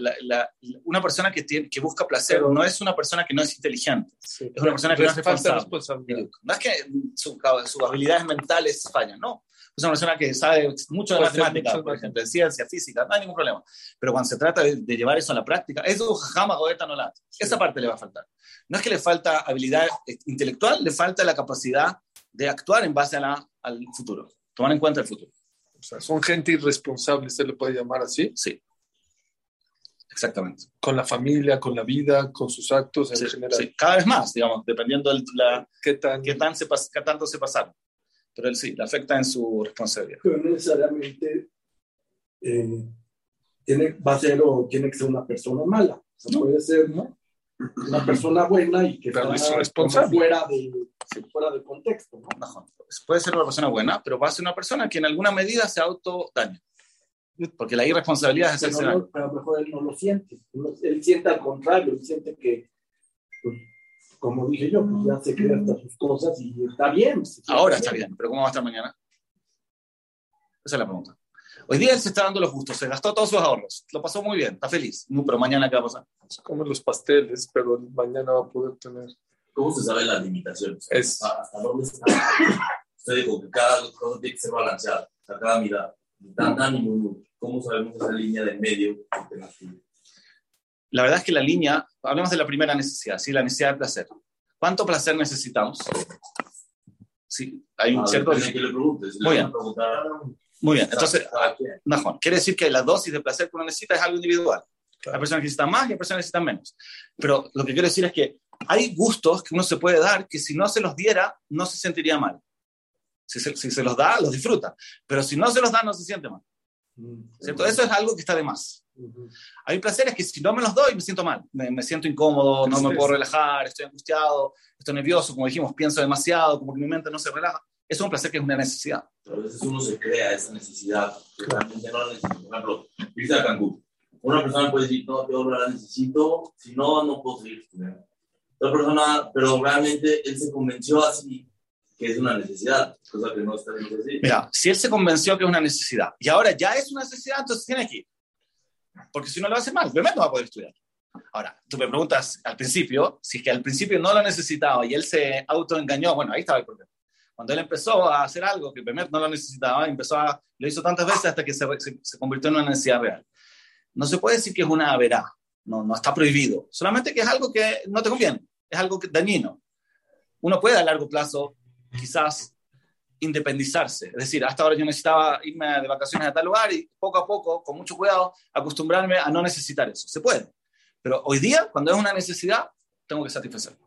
una persona que, tiene, que busca placer no es una persona que no es inteligente, es una persona que no es responsable. No es que sus habilidades mentales fallan, no es una persona que sabe mucho de matemáticas, por ejemplo, de ciencia, física, no hay ningún problema. Pero cuando se trata de, llevar eso a la práctica, eso jamás no la. Esa parte le va a faltar. No es que le falta habilidad intelectual, le falta la capacidad de actuar en base a la, al futuro, tomar en cuenta el futuro. O sea, son gente irresponsable, ¿se le puede llamar así? Sí. Exactamente. Con la familia, con la vida, con sus actos en general. Sí, cada vez más, digamos, dependiendo de la, qué, tan, qué, tan se, qué tanto se pasaron pero él sí, le afecta en su responsabilidad. Pero no necesariamente eh, tiene, va a ser o tiene que ser una persona mala. Puede ser ¿no? Una persona buena y que pero está responsable. fuera, de, fuera del contexto. ¿no? Puede ser una persona buena, pero va a ser una persona que en alguna medida se auto daña. Porque la irresponsabilidad es el pero, pero a lo mejor él no lo siente. Él siente al contrario, él siente que pues, como dije yo, pues ya se crea hasta sus cosas y está bien. Ahora está bien, pero ¿cómo va a estar mañana? Esa es la pregunta. Hoy día él se está dando los gustos, se gastó todos sus ahorros, lo pasó muy bien, está feliz. No, pero mañana, ¿qué va a pasar? Come los pasteles, pero mañana va a poder tener. ¿Cómo se saben las limitaciones? Es- ¿Hasta, hasta dónde está? Usted dijo que cada cosa tiene que ser balanceada, sea, cada mirada. Tan, tan y. ¿Cómo sabemos esa línea de medio? La verdad es que la línea, hablemos de la primera necesidad, ¿sí? la necesidad de placer. ¿Cuánto placer necesitamos? Sí, hay un Ah, cierto... de qué le preguntes. Si le Muy a bien. preguntar, Muy bien, entonces. Najón, quiere decir que la dosis de placer que uno necesita es algo individual. Claro. Hay personas que necesitan más y hay personas que necesitan menos. Pero lo que quiero decir es que hay gustos que uno se puede dar que si no se los diera, no se sentiría mal. Si se, si se los da, los disfruta. Pero si no se los da, no se siente mal. ¿cierto? Eso es algo que está de más. Hay placeres que si no me los doy, me siento mal. Me, me siento incómodo, no me puedo relajar, estoy angustiado, estoy nervioso, como dijimos, pienso demasiado, como que mi mente no se relaja. Es un placer que es una necesidad. Pero a veces uno se crea esa necesidad que realmente no la necesita. Por ejemplo, irse a Cancún. Una persona puede decir, no, yo no la necesito, si no, no puedo seguir estudiando. Otra persona, pero realmente él se convenció así que es una necesidad, cosa que no está bien así. Mira, si él se convenció que es una necesidad y ahora ya es una necesidad, entonces tiene que ir. Porque si no lo hace mal, primero no va a poder estudiar. Ahora, tú me preguntas al principio, si es que al principio no lo necesitaba y él se autoengañó, bueno, ahí estaba el problema. Cuando él empezó a hacer algo que primero no lo necesitaba, empezó a, lo hizo tantas veces hasta que se, se, se convirtió en una necesidad real. No se puede decir que es una verá, no, no está prohibido, solamente que es algo que no te conviene, es algo que, dañino. Uno puede a largo plazo quizás independizarse, es decir, hasta ahora yo necesitaba irme de vacaciones a tal lugar y poco a poco, con mucho cuidado, acostumbrarme a no necesitar eso. Se puede, pero hoy día, cuando es una necesidad, tengo que satisfacerlo.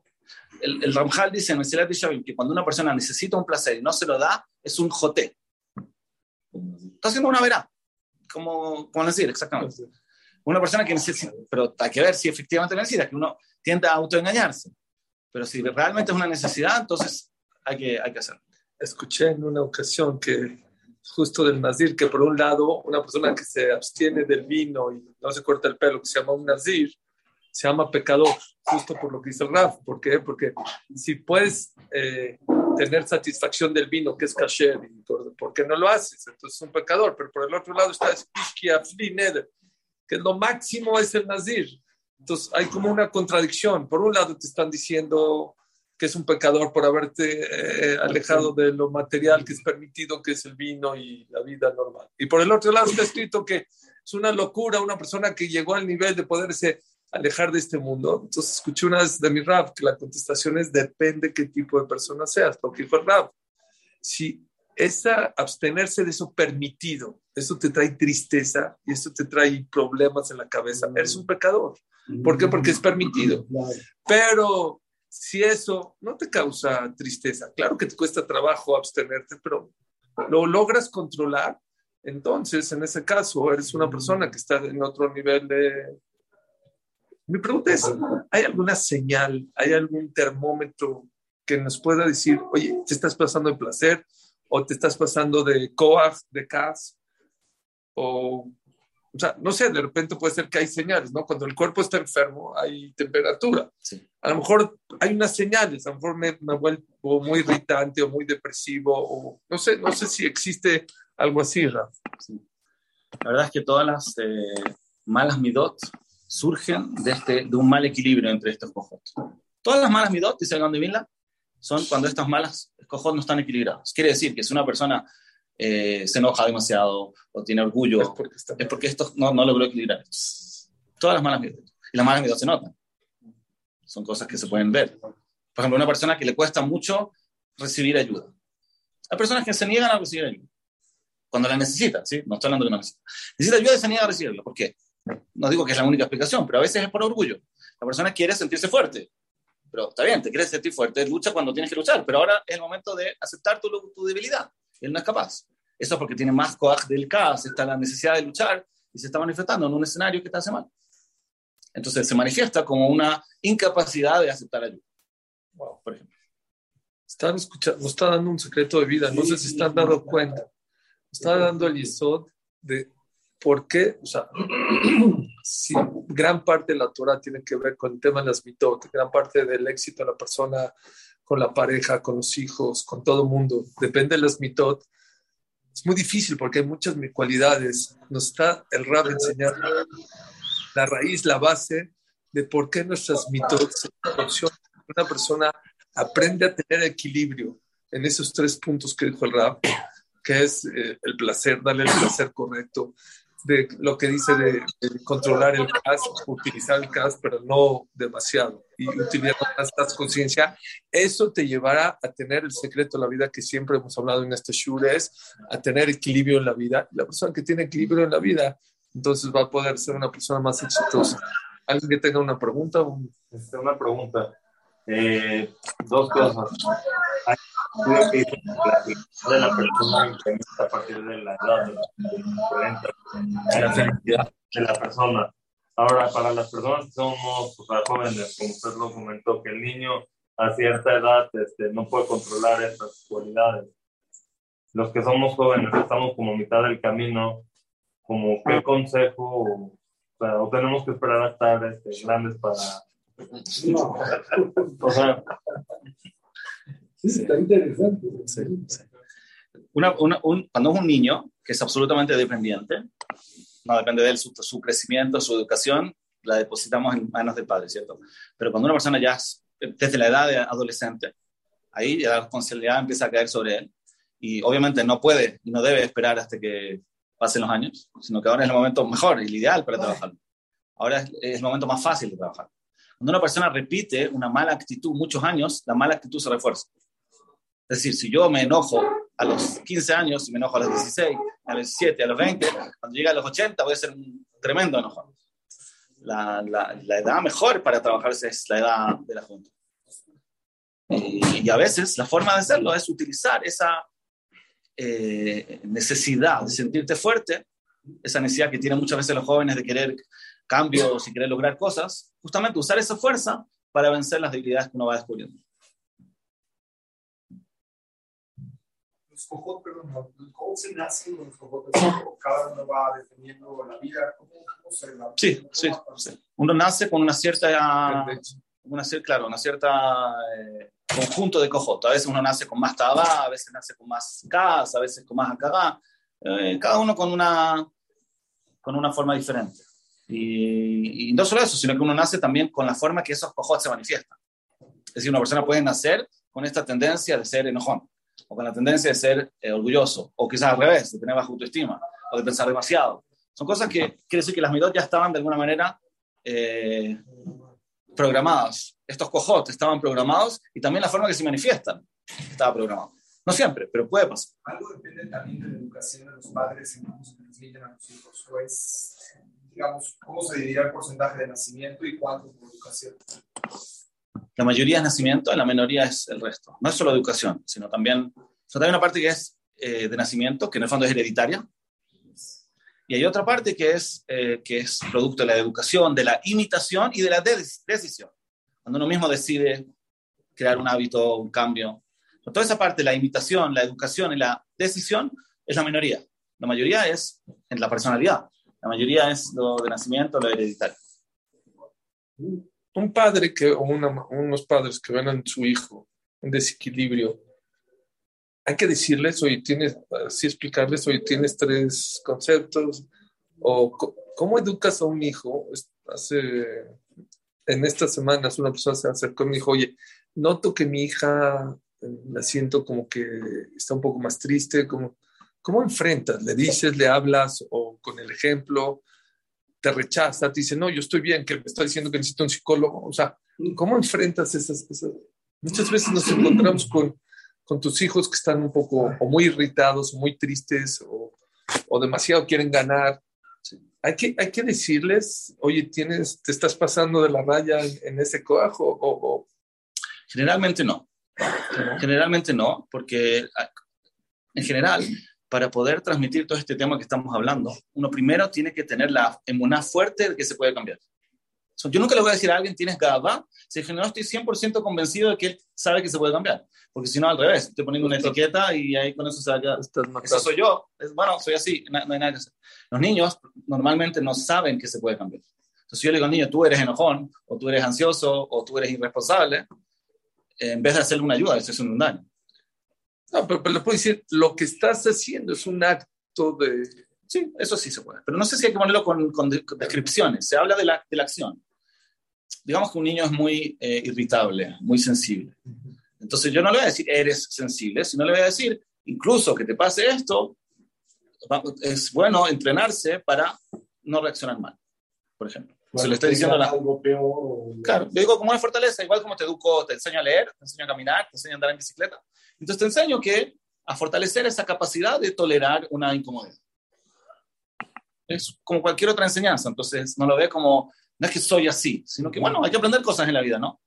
El, el Ramjal dice en Mesilat Shavim que cuando una persona necesita un placer y no se lo da, es un joté. Está haciendo una verá. Como, como decir, exactamente. Una persona que necesita, pero hay que ver si efectivamente necesita, que uno tiende a autoengañarse. Pero si realmente es una necesidad, entonces hay que, hay que hacerlo. Escuché en una ocasión que justo del Nazir, que por un lado, una persona que se abstiene del vino y no se corta el pelo, que se llama un Nazir, se llama pecador, justo por lo que el Raf. ¿Por qué? Porque si puedes eh, tener satisfacción del vino, que es kasher, por, ¿por qué no lo haces? Entonces es un pecador. Pero por el otro lado está que lo máximo es el Nazir. Entonces hay como una contradicción. Por un lado te están diciendo que es un pecador por haberte eh, alejado de lo material que es permitido, que es el vino y la vida normal. Y por el otro lado está escrito que es una locura una persona que llegó al nivel de poderse alejar de este mundo. Entonces escuché una vez de mi rap que la contestación es depende qué tipo de persona seas, porque dijo el rap, si esa abstenerse de eso permitido, eso te trae tristeza y eso te trae problemas en la cabeza, eres un pecador. ¿Por qué? Porque es permitido. Pero si eso no te causa tristeza, claro que te cuesta trabajo abstenerte, pero lo logras controlar, entonces en ese caso eres una persona que está en otro nivel de... Mi pregunta es, ¿hay alguna señal, hay algún termómetro que nos pueda decir, oye, te estás pasando de placer o te estás pasando de coag, de cas, o o sea, no sé, de repente puede ser que hay señales, ¿no? Cuando el cuerpo está enfermo, hay temperatura. Sí. A lo mejor hay unas señales, a lo mejor me, me vuelvo muy irritante o muy depresivo, o no sé, no sé si existe algo así, Raf. Sí. La verdad es que todas las eh, malas midot surgen de, este, de un mal equilibrio entre estos cojot. Todas las malas midot, dice Gandhi Vinla, son cuando estas malas cojot no están equilibradas. Quiere decir que si una persona eh, se enoja demasiado o tiene orgullo, Es porque está- es porque esto no, no logró equilibrar. Todas las malas midot. Y las malas midot se notan. Son cosas que se pueden ver. Por ejemplo, una persona que le cuesta mucho recibir ayuda. Hay personas que se niegan a recibir ayuda. Cuando la necesitan, ¿sí? No estoy hablando de que no necesita. Necesita ayuda y se niega a recibirla. ¿Por qué? No digo que es la única explicación, pero a veces es por orgullo. La persona quiere sentirse fuerte. Pero está bien, te quieres sentir fuerte, lucha cuando tienes que luchar, pero ahora es el momento de aceptar tu, tu debilidad. Él no es capaz. Eso es porque tiene más coaj del caos, está la necesidad de luchar y se está manifestando en un escenario que te hace mal. Entonces se manifiesta como una incapacidad de aceptar ayuda. Wow. Por ejemplo. Están escuchando, nos está dando un secreto de vida, no sé si están dando cuenta. Está dando el yesod de por qué, o sea, si gran parte de la Torah tiene que ver con el tema de las mitot, gran parte del éxito de la persona con la pareja, con los hijos, con todo el mundo, depende de las mitot. Es muy difícil porque hay muchas cualidades. Nos está el Rab enseñando la raíz, la base de por qué nuestras mitot se una persona aprende a tener equilibrio en esos tres puntos que dijo el rap, que es eh, el placer, darle el placer correcto, de lo que dice de, controlar el gas, utilizar el gas, pero no demasiado, y utilizar esta conciencia, eso te llevará a tener el secreto de la vida que siempre hemos hablado en este show, es a tener equilibrio en la vida. La persona que tiene equilibrio en la vida, entonces va a poder ser una persona más exitosa. ¿Alguien que tenga una pregunta? Este, una pregunta. Eh, dos cosas. Hay que de la persona incrementa a partir de la edad de la felicidad de la persona. Ahora, para las personas que somos jóvenes, como usted lo comentó, que el niño a cierta edad este, no puede controlar estas cualidades. Los que somos jóvenes, estamos como a mitad del camino, como qué consejo, o, tenemos que esperar a estar este, grandes para o sea, interesante. Cuando es un niño que es absolutamente dependiente, no depende de él, su, crecimiento, su educación, la depositamos en manos del padre, ¿cierto? Pero cuando una persona ya es, desde la edad de adolescente, ahí ya la responsabilidad empieza a caer sobre él y obviamente no puede y no debe esperar hasta que pasen los años, sino que ahora es el momento mejor y el ideal para trabajar. Ahora es el momento más fácil de trabajar. Cuando una persona repite una mala actitud muchos años, la mala actitud se refuerza. Es decir, si yo me enojo a los 15 años, si me enojo a los 16, a los 17, a los 20, cuando llegue a los 80 voy a ser un tremendo enojón. La, la, la edad mejor para trabajarse es la edad de la junta. Y, y, a veces la forma de hacerlo es utilizar esa eh, necesidad de sentirte fuerte, esa necesidad que tienen muchas veces los jóvenes de querer cambios y querer lograr cosas, justamente usar esa fuerza para vencer las debilidades que uno va descubriendo. Los cojotes, perdón, ¿cómo se nacen los cojotes? Cada uno va defendiendo la vida. ¿Cómo, cómo se la, sí, sí, sí, Uno nace con una cierta, una, claro, una cierta eh, conjunto de cojotes. A veces uno nace con más tabá, a veces nace con más casa, a veces con más acá. Eh, cada uno con una, con una forma diferente. Y, y, no solo eso, sino que uno nace también con la forma que esos cojotes se manifiestan. Es decir, una persona puede nacer con esta tendencia de ser enojón, o con la tendencia de ser eh, orgulloso, o quizás al revés, de tener baja autoestima, o de pensar demasiado. Son cosas que quiere decir que las midot ya estaban de alguna manera eh, programadas. Estos cojotes estaban programados y también la forma que se manifiestan estaba programada. No siempre, pero puede pasar. Algo depende también de la educación de los padres en cómo se transmiten a los hijos. O es digamos, ¿cómo se diría el porcentaje de nacimiento y cuánto por educación? La mayoría es nacimiento, la minoría es el resto. No es solo educación, sino también, sino también una parte que es eh, de nacimiento, que en el fondo es hereditaria. Y hay otra parte que es, eh, que es producto de la educación, de la imitación y de la de decisión. Cuando uno mismo decide crear un hábito, un cambio. toda esa parte, la imitación, la educación y la decisión, es la minoría. La mayoría es en la personalidad. La mayoría es lo de nacimiento, lo hereditario. Un padre que, o una, unos padres que ven a su hijo en desequilibrio, hay que decirles, oye, tienes, así explicarles, oye, tienes tres conceptos, o cómo educas a un hijo. Hace, en estas semanas una persona se acercó y me dijo, oye, noto que mi hija eh, la siento como que está un poco más triste, como ¿Cómo enfrentas? ¿Le dices, le hablas o con el ejemplo te rechaza, te dice, no, yo estoy bien, que me está diciendo que necesito un psicólogo? O sea, ¿cómo enfrentas esas, Muchas veces nos encontramos con, con tus hijos que están un poco o muy irritados, muy tristes o, o demasiado quieren ganar. Hay que, hay que decirles, oye, tienes, te estás pasando de la raya en, en ese coajo o, o... Generalmente no. Generalmente no, porque en general para poder transmitir todo este tema que estamos hablando, uno primero tiene que tener la emuná fuerte de que se puede cambiar. yo nunca le voy a decir a alguien, tienes gaba, si no estoy 100% convencido de que él sabe que se puede cambiar. Porque si no, al revés, estoy poniendo una etiqueta y ahí con eso se va a quedar. Eso soy yo. Es, bueno, soy así, no, no, hay nada que hacer. Los niños normalmente no saben que se puede cambiar. Entonces, si yo le digo al niño, tú eres enojón, o tú eres ansioso, o tú eres irresponsable, en vez de hacerle una ayuda, eso es un daño. No, pero, le puedo decir, lo que estás haciendo es un acto de... Sí, eso sí se puede. Pero no sé si hay que ponerlo con, con descripciones. Se habla de la, de la acción. digamos que un niño es muy eh, irritable, muy sensible. Entonces yo no le voy a decir, eres sensible, sino le voy a decir, incluso que te pase esto, es bueno entrenarse para no reaccionar mal, por ejemplo. Se le estoy diciendo la... algo peor. Claro, le digo como una fortaleza, igual como te educo, te enseño a leer, te enseño a caminar, te enseño a andar en bicicleta. Entonces te enseño que a fortalecer esa capacidad de tolerar una incomodidad. Es como cualquier otra enseñanza, entonces no lo ve como, no es que soy así, sino que bueno, hay que aprender cosas en la vida, ¿no?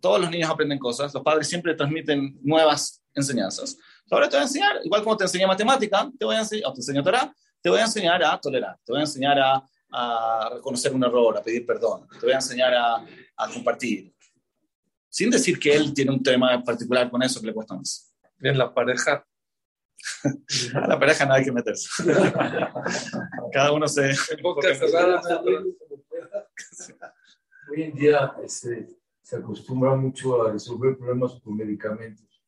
Todos los niños aprenden cosas, los padres siempre transmiten nuevas enseñanzas. Ahora te voy a enseñar, igual como te enseñé matemática, te voy a enseñar, o te enseño Torah, te voy a enseñar a tolerar, te voy a enseñar a, a reconocer un error, a pedir perdón, te voy a enseñar a, a compartir. Sin decir que él tiene un tema particular con eso que le cuesta más. Bien, la pareja. a la pareja no hay que meterse. Cada uno se... boca cerrada. Hoy en día este, se acostumbra mucho a resolver problemas con medicamentos.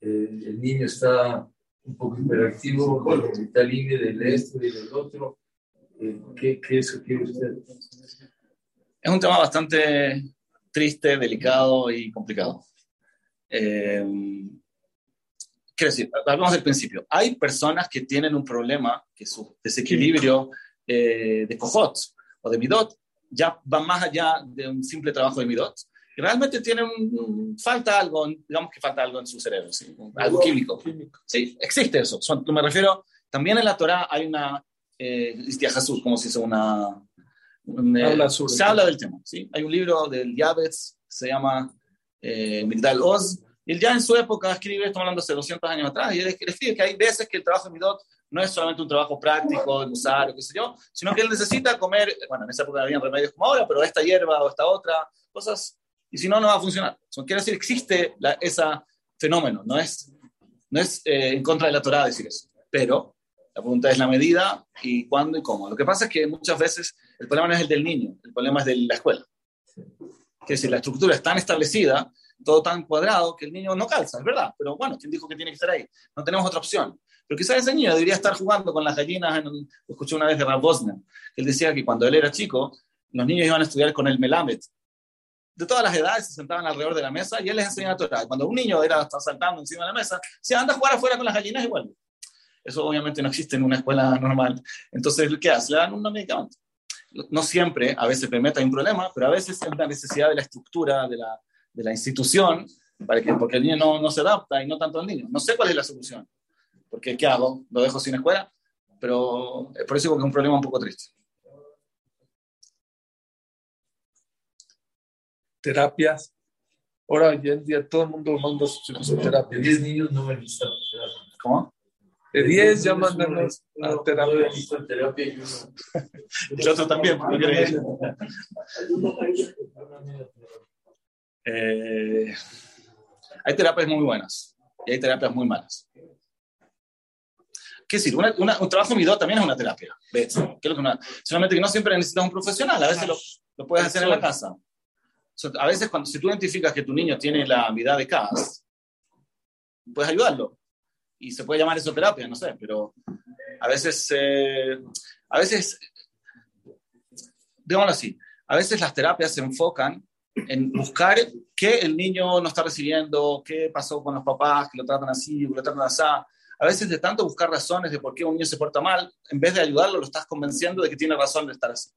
Eh, el niño está un poco hiperactivo con la vitamina del este y del otro. ¿Qué, ¿Qué sugiere usted? Es un tema bastante triste, delicado y complicado. Eh, quiero decir, hablamos del principio. Hay personas que tienen un problema, que su desequilibrio eh, de cojot o de midot ya va más allá de un simple trabajo de midot. Y realmente tienen un, falta algo, digamos que falta algo en su cerebro, ¿sí? algo químico. Sí, existe eso. Son, me refiero, también en la Torah hay una, eh, Jesús, como si es una... un, eh, Habla se habla del tema. ¿sí? Hay un libro del Yabetz, se llama eh, Migdal Oz, y él ya en su época escribe, estamos hablando hace 200 años atrás, y él escribe que hay veces que el trabajo de Midot no es solamente un trabajo práctico, de musar, o qué sé yo, sino que él necesita comer, bueno, en esa época había remedios como ahora, pero esta hierba o esta otra, cosas, y si no, no va a funcionar. Eso quiere decir, existe ese fenómeno, no es, no es eh, en contra de la Torah decir eso, pero la pregunta es la medida y cuándo y cómo. Lo que pasa es que muchas veces el problema no es el del niño, el problema es de la escuela. Quiere decir, la estructura es tan establecida, todo tan cuadrado, que el niño no calza, es verdad, pero bueno, ¿quién dijo que tiene que estar ahí? No tenemos otra opción. Pero quizás ese niño debería estar jugando con las gallinas, en escuché una vez de Rav Bosner, que él decía que cuando él era chico, los niños iban a estudiar con el Melamed. De todas las edades se sentaban alrededor de la mesa y él les enseñaba Torah. Cuando un niño era está saltando encima de la mesa, se anda a jugar afuera con las gallinas y vuelve. Eso obviamente no existe en una escuela normal. Entonces, ¿qué hace? Le dan un medicamento. No siempre, a veces permite hay un problema, pero a veces es una necesidad de la estructura, de la, de la institución, para que, porque el niño no, no se adapta y no tanto el niño. No sé cuál es la solución. Porque, ¿qué hago? ¿Lo dejo sin escuela? Pero por eso que es un problema un poco triste. Terapias. Ahora, hoy en día, todo el mundo manda sus hijos a terapia. 10 niños no me necesitan ¿Cómo? De 10 ya mandan a terapia. El otro también. Eh, hay terapias muy buenas y hay terapias muy malas. ¿Qué decir? Una- una- un trabajo midot también es una terapia. ¿ves? ¿Qué es lo que una- solamente que no siempre necesitas un profesional, a veces lo, lo puedes hacer en la casa. O sea, a veces, cuando, si tú identificas que tu niño tiene la mitad de CAS, puedes ayudarlo. Y se puede llamar eso terapia, no sé, pero a veces, eh, a veces, digámoslo así, a veces las terapias se enfocan en buscar qué el niño no está recibiendo, qué pasó con los papás que lo tratan así, que lo tratan así. A veces de tanto buscar razones de por qué un niño se porta mal, en vez de ayudarlo, lo estás convenciendo de que tiene razón de estar así.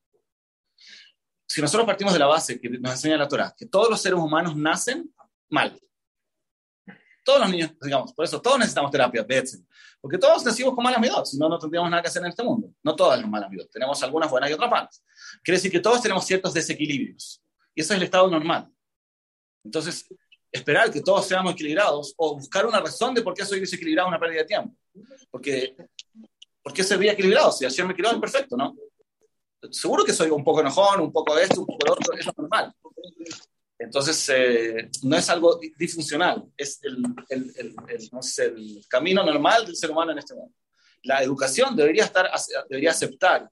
Si nosotros partimos de la base que nos enseña la Torah, que todos los seres humanos nacen mal. Todos los niños, digamos, por eso todos necesitamos terapia, Betzem. porque todos nacimos con malas midot, si no, no tendríamos nada que hacer en este mundo. No todas las malas midot, tenemos algunas buenas y otras malas. Quiere decir que todos tenemos ciertos desequilibrios. Y eso es el estado normal. Entonces, esperar que todos seamos equilibrados o buscar una razón de por qué soy desequilibrado es una pérdida de tiempo. Porque, ¿por qué sería equilibrado? Si ayer me equilibrado, perfecto, ¿no? Seguro que soy un poco enojón, un poco de esto, un poco de otro, es normal. Entonces, eh, no es algo disfuncional, es el, el, el, el, no sé, camino normal del ser humano en este mundo. La educación debería, estar, debería aceptar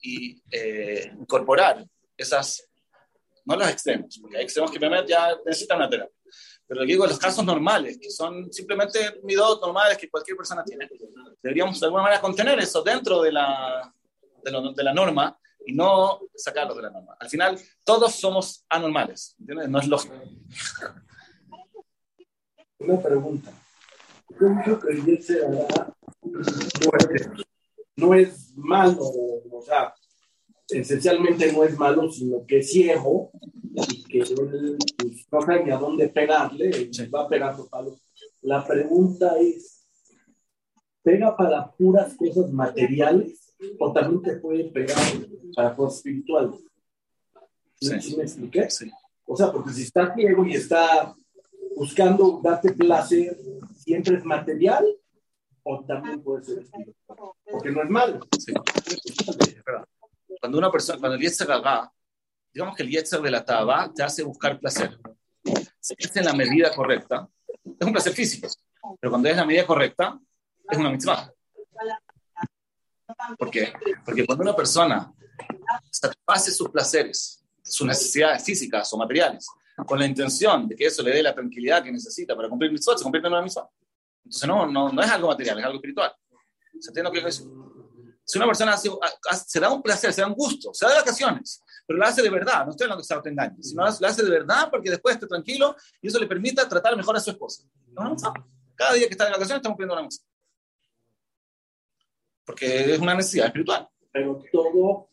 y eh, incorporar esas, no los extremos, porque hay extremos que primero ya necesitan una terapia. Pero lo que digo, los casos normales, que son simplemente midot normales que cualquier persona tiene, deberíamos de alguna manera contener eso dentro de la, de, lo, de la norma y no sacarlos de la norma. Al final, todos somos anormales, ¿entiendes? No es lógico. Una pregunta. ¿Cómo Yetzerara no es malo? O sea, esencialmente no es malo, sino que es ciego y que él pues, no sabe ni a dónde pegarle y va pegando palos. La pregunta es, ¿pega para puras cosas materiales o también te puede pegar para cosas espirituales? ¿Sí, ¿Sí me expliqué? Sí. O sea, porque si está ciego y está buscando darte placer, ¿siempre es material o también puede ser espiritual? Porque no es malo. Sí. Cuando una persona, cuando el Yetzer Gagá, digamos que el Yetzer de la Taba te hace buscar placer. Si es en la medida correcta, es un placer físico, pero cuando es la medida correcta, es una mitzvah. ¿Por qué? Porque cuando una persona satisface sus placeres, sus necesidades físicas o materiales, con la intención de que eso le dé la tranquilidad que necesita para cumplir mitzvot, se convierte en una mitzvah. Entonces no, no, no es algo material, es algo espiritual. ¿Se entiende lo que es? Si una persona hace, se da un placer, se da un gusto, se da vacaciones, pero lo hace de verdad, no estoy hablando que se autoengañe, sino lo hace de verdad porque después esté tranquilo y eso le permita tratar mejor a su esposa. ¿No? Cada día que está de vacaciones estamos cumpliendo una mitzvah. Porque es una necesidad espiritual. Pero todo,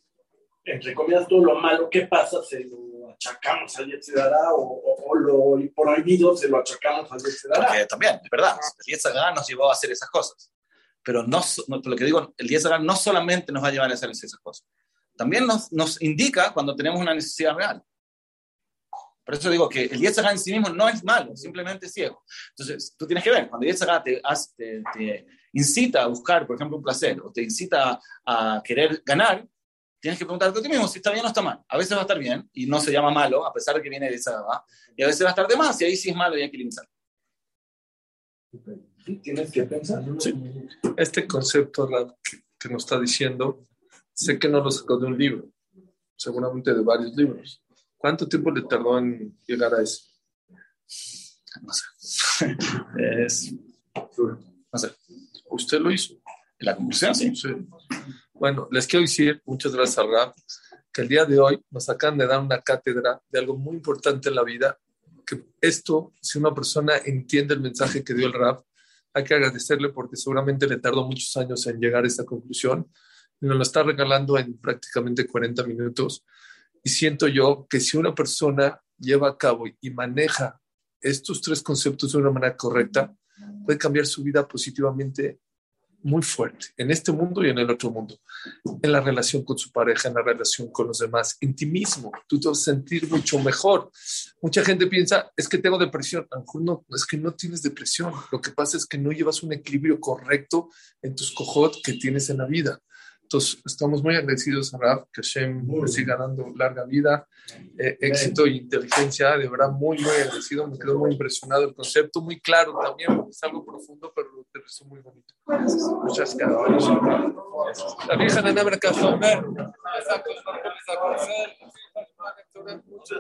entre comillas, todo lo malo que pasa se lo achacamos al Yetzirah o, o, o, lo prohibido se lo achacamos al Yetzirah. Porque también, es verdad, el Yetzirah nos llevó a hacer esas cosas. Pero no, no, lo que digo, el Yetzirah no solamente nos va a llevar a hacer esas cosas, también nos, nos indica cuando tenemos una necesidad real. Por eso digo que el Yetzirah en sí mismo no es malo, simplemente es ciego. Entonces, tú tienes que ver, cuando el Yetzirah te, te, te incita a buscar, por ejemplo, un placer o te incita a querer ganar, tienes que preguntarte a ti mismo si está bien o está mal. A veces va a estar bien y no se llama malo, a pesar de que viene de esa edad, y a veces va a estar de más y ahí sí es malo y hay que limitar. Tienes que pensar. Sí. Este concepto que, que nos está diciendo, sé que no lo sacó de un libro, seguramente de varios libros. ¿Cuánto tiempo le tardó en llegar a eso? No sé. es, no sé. ¿Usted lo hizo? En la conclusión, sí. Bueno, les quiero decir, muchas gracias a Rab, que el día de hoy nos acaban de dar una cátedra de algo muy importante en la vida, que esto, si una persona entiende el mensaje que dio el Rab, hay que agradecerle porque seguramente le tardó muchos años en llegar a esta conclusión. Y nos lo está regalando en prácticamente 40 minutos. Y siento yo que si una persona lleva a cabo y maneja estos tres conceptos de una manera correcta, puede cambiar su vida positivamente muy fuerte en este mundo y en el otro mundo, en la relación con su pareja, en la relación con los demás, en ti mismo. Tú te vas a sentir mucho mejor. Mucha gente piensa, es que tengo depresión. A lo no, es que no tienes depresión. Lo que pasa es que no llevas un equilibrio correcto en tus cojot que tienes en la vida. Entonces, estamos muy agradecidos a Raf, que Hashem le siga dando larga vida, eh, éxito e inteligencia. De verdad, muy, muy agradecido. Me quedó muy impresionado el concepto, muy claro también. Es algo profundo, pero lo aterrizó muy bonito. Muchas gracias. La Virgen de Nebra Casomer, mucho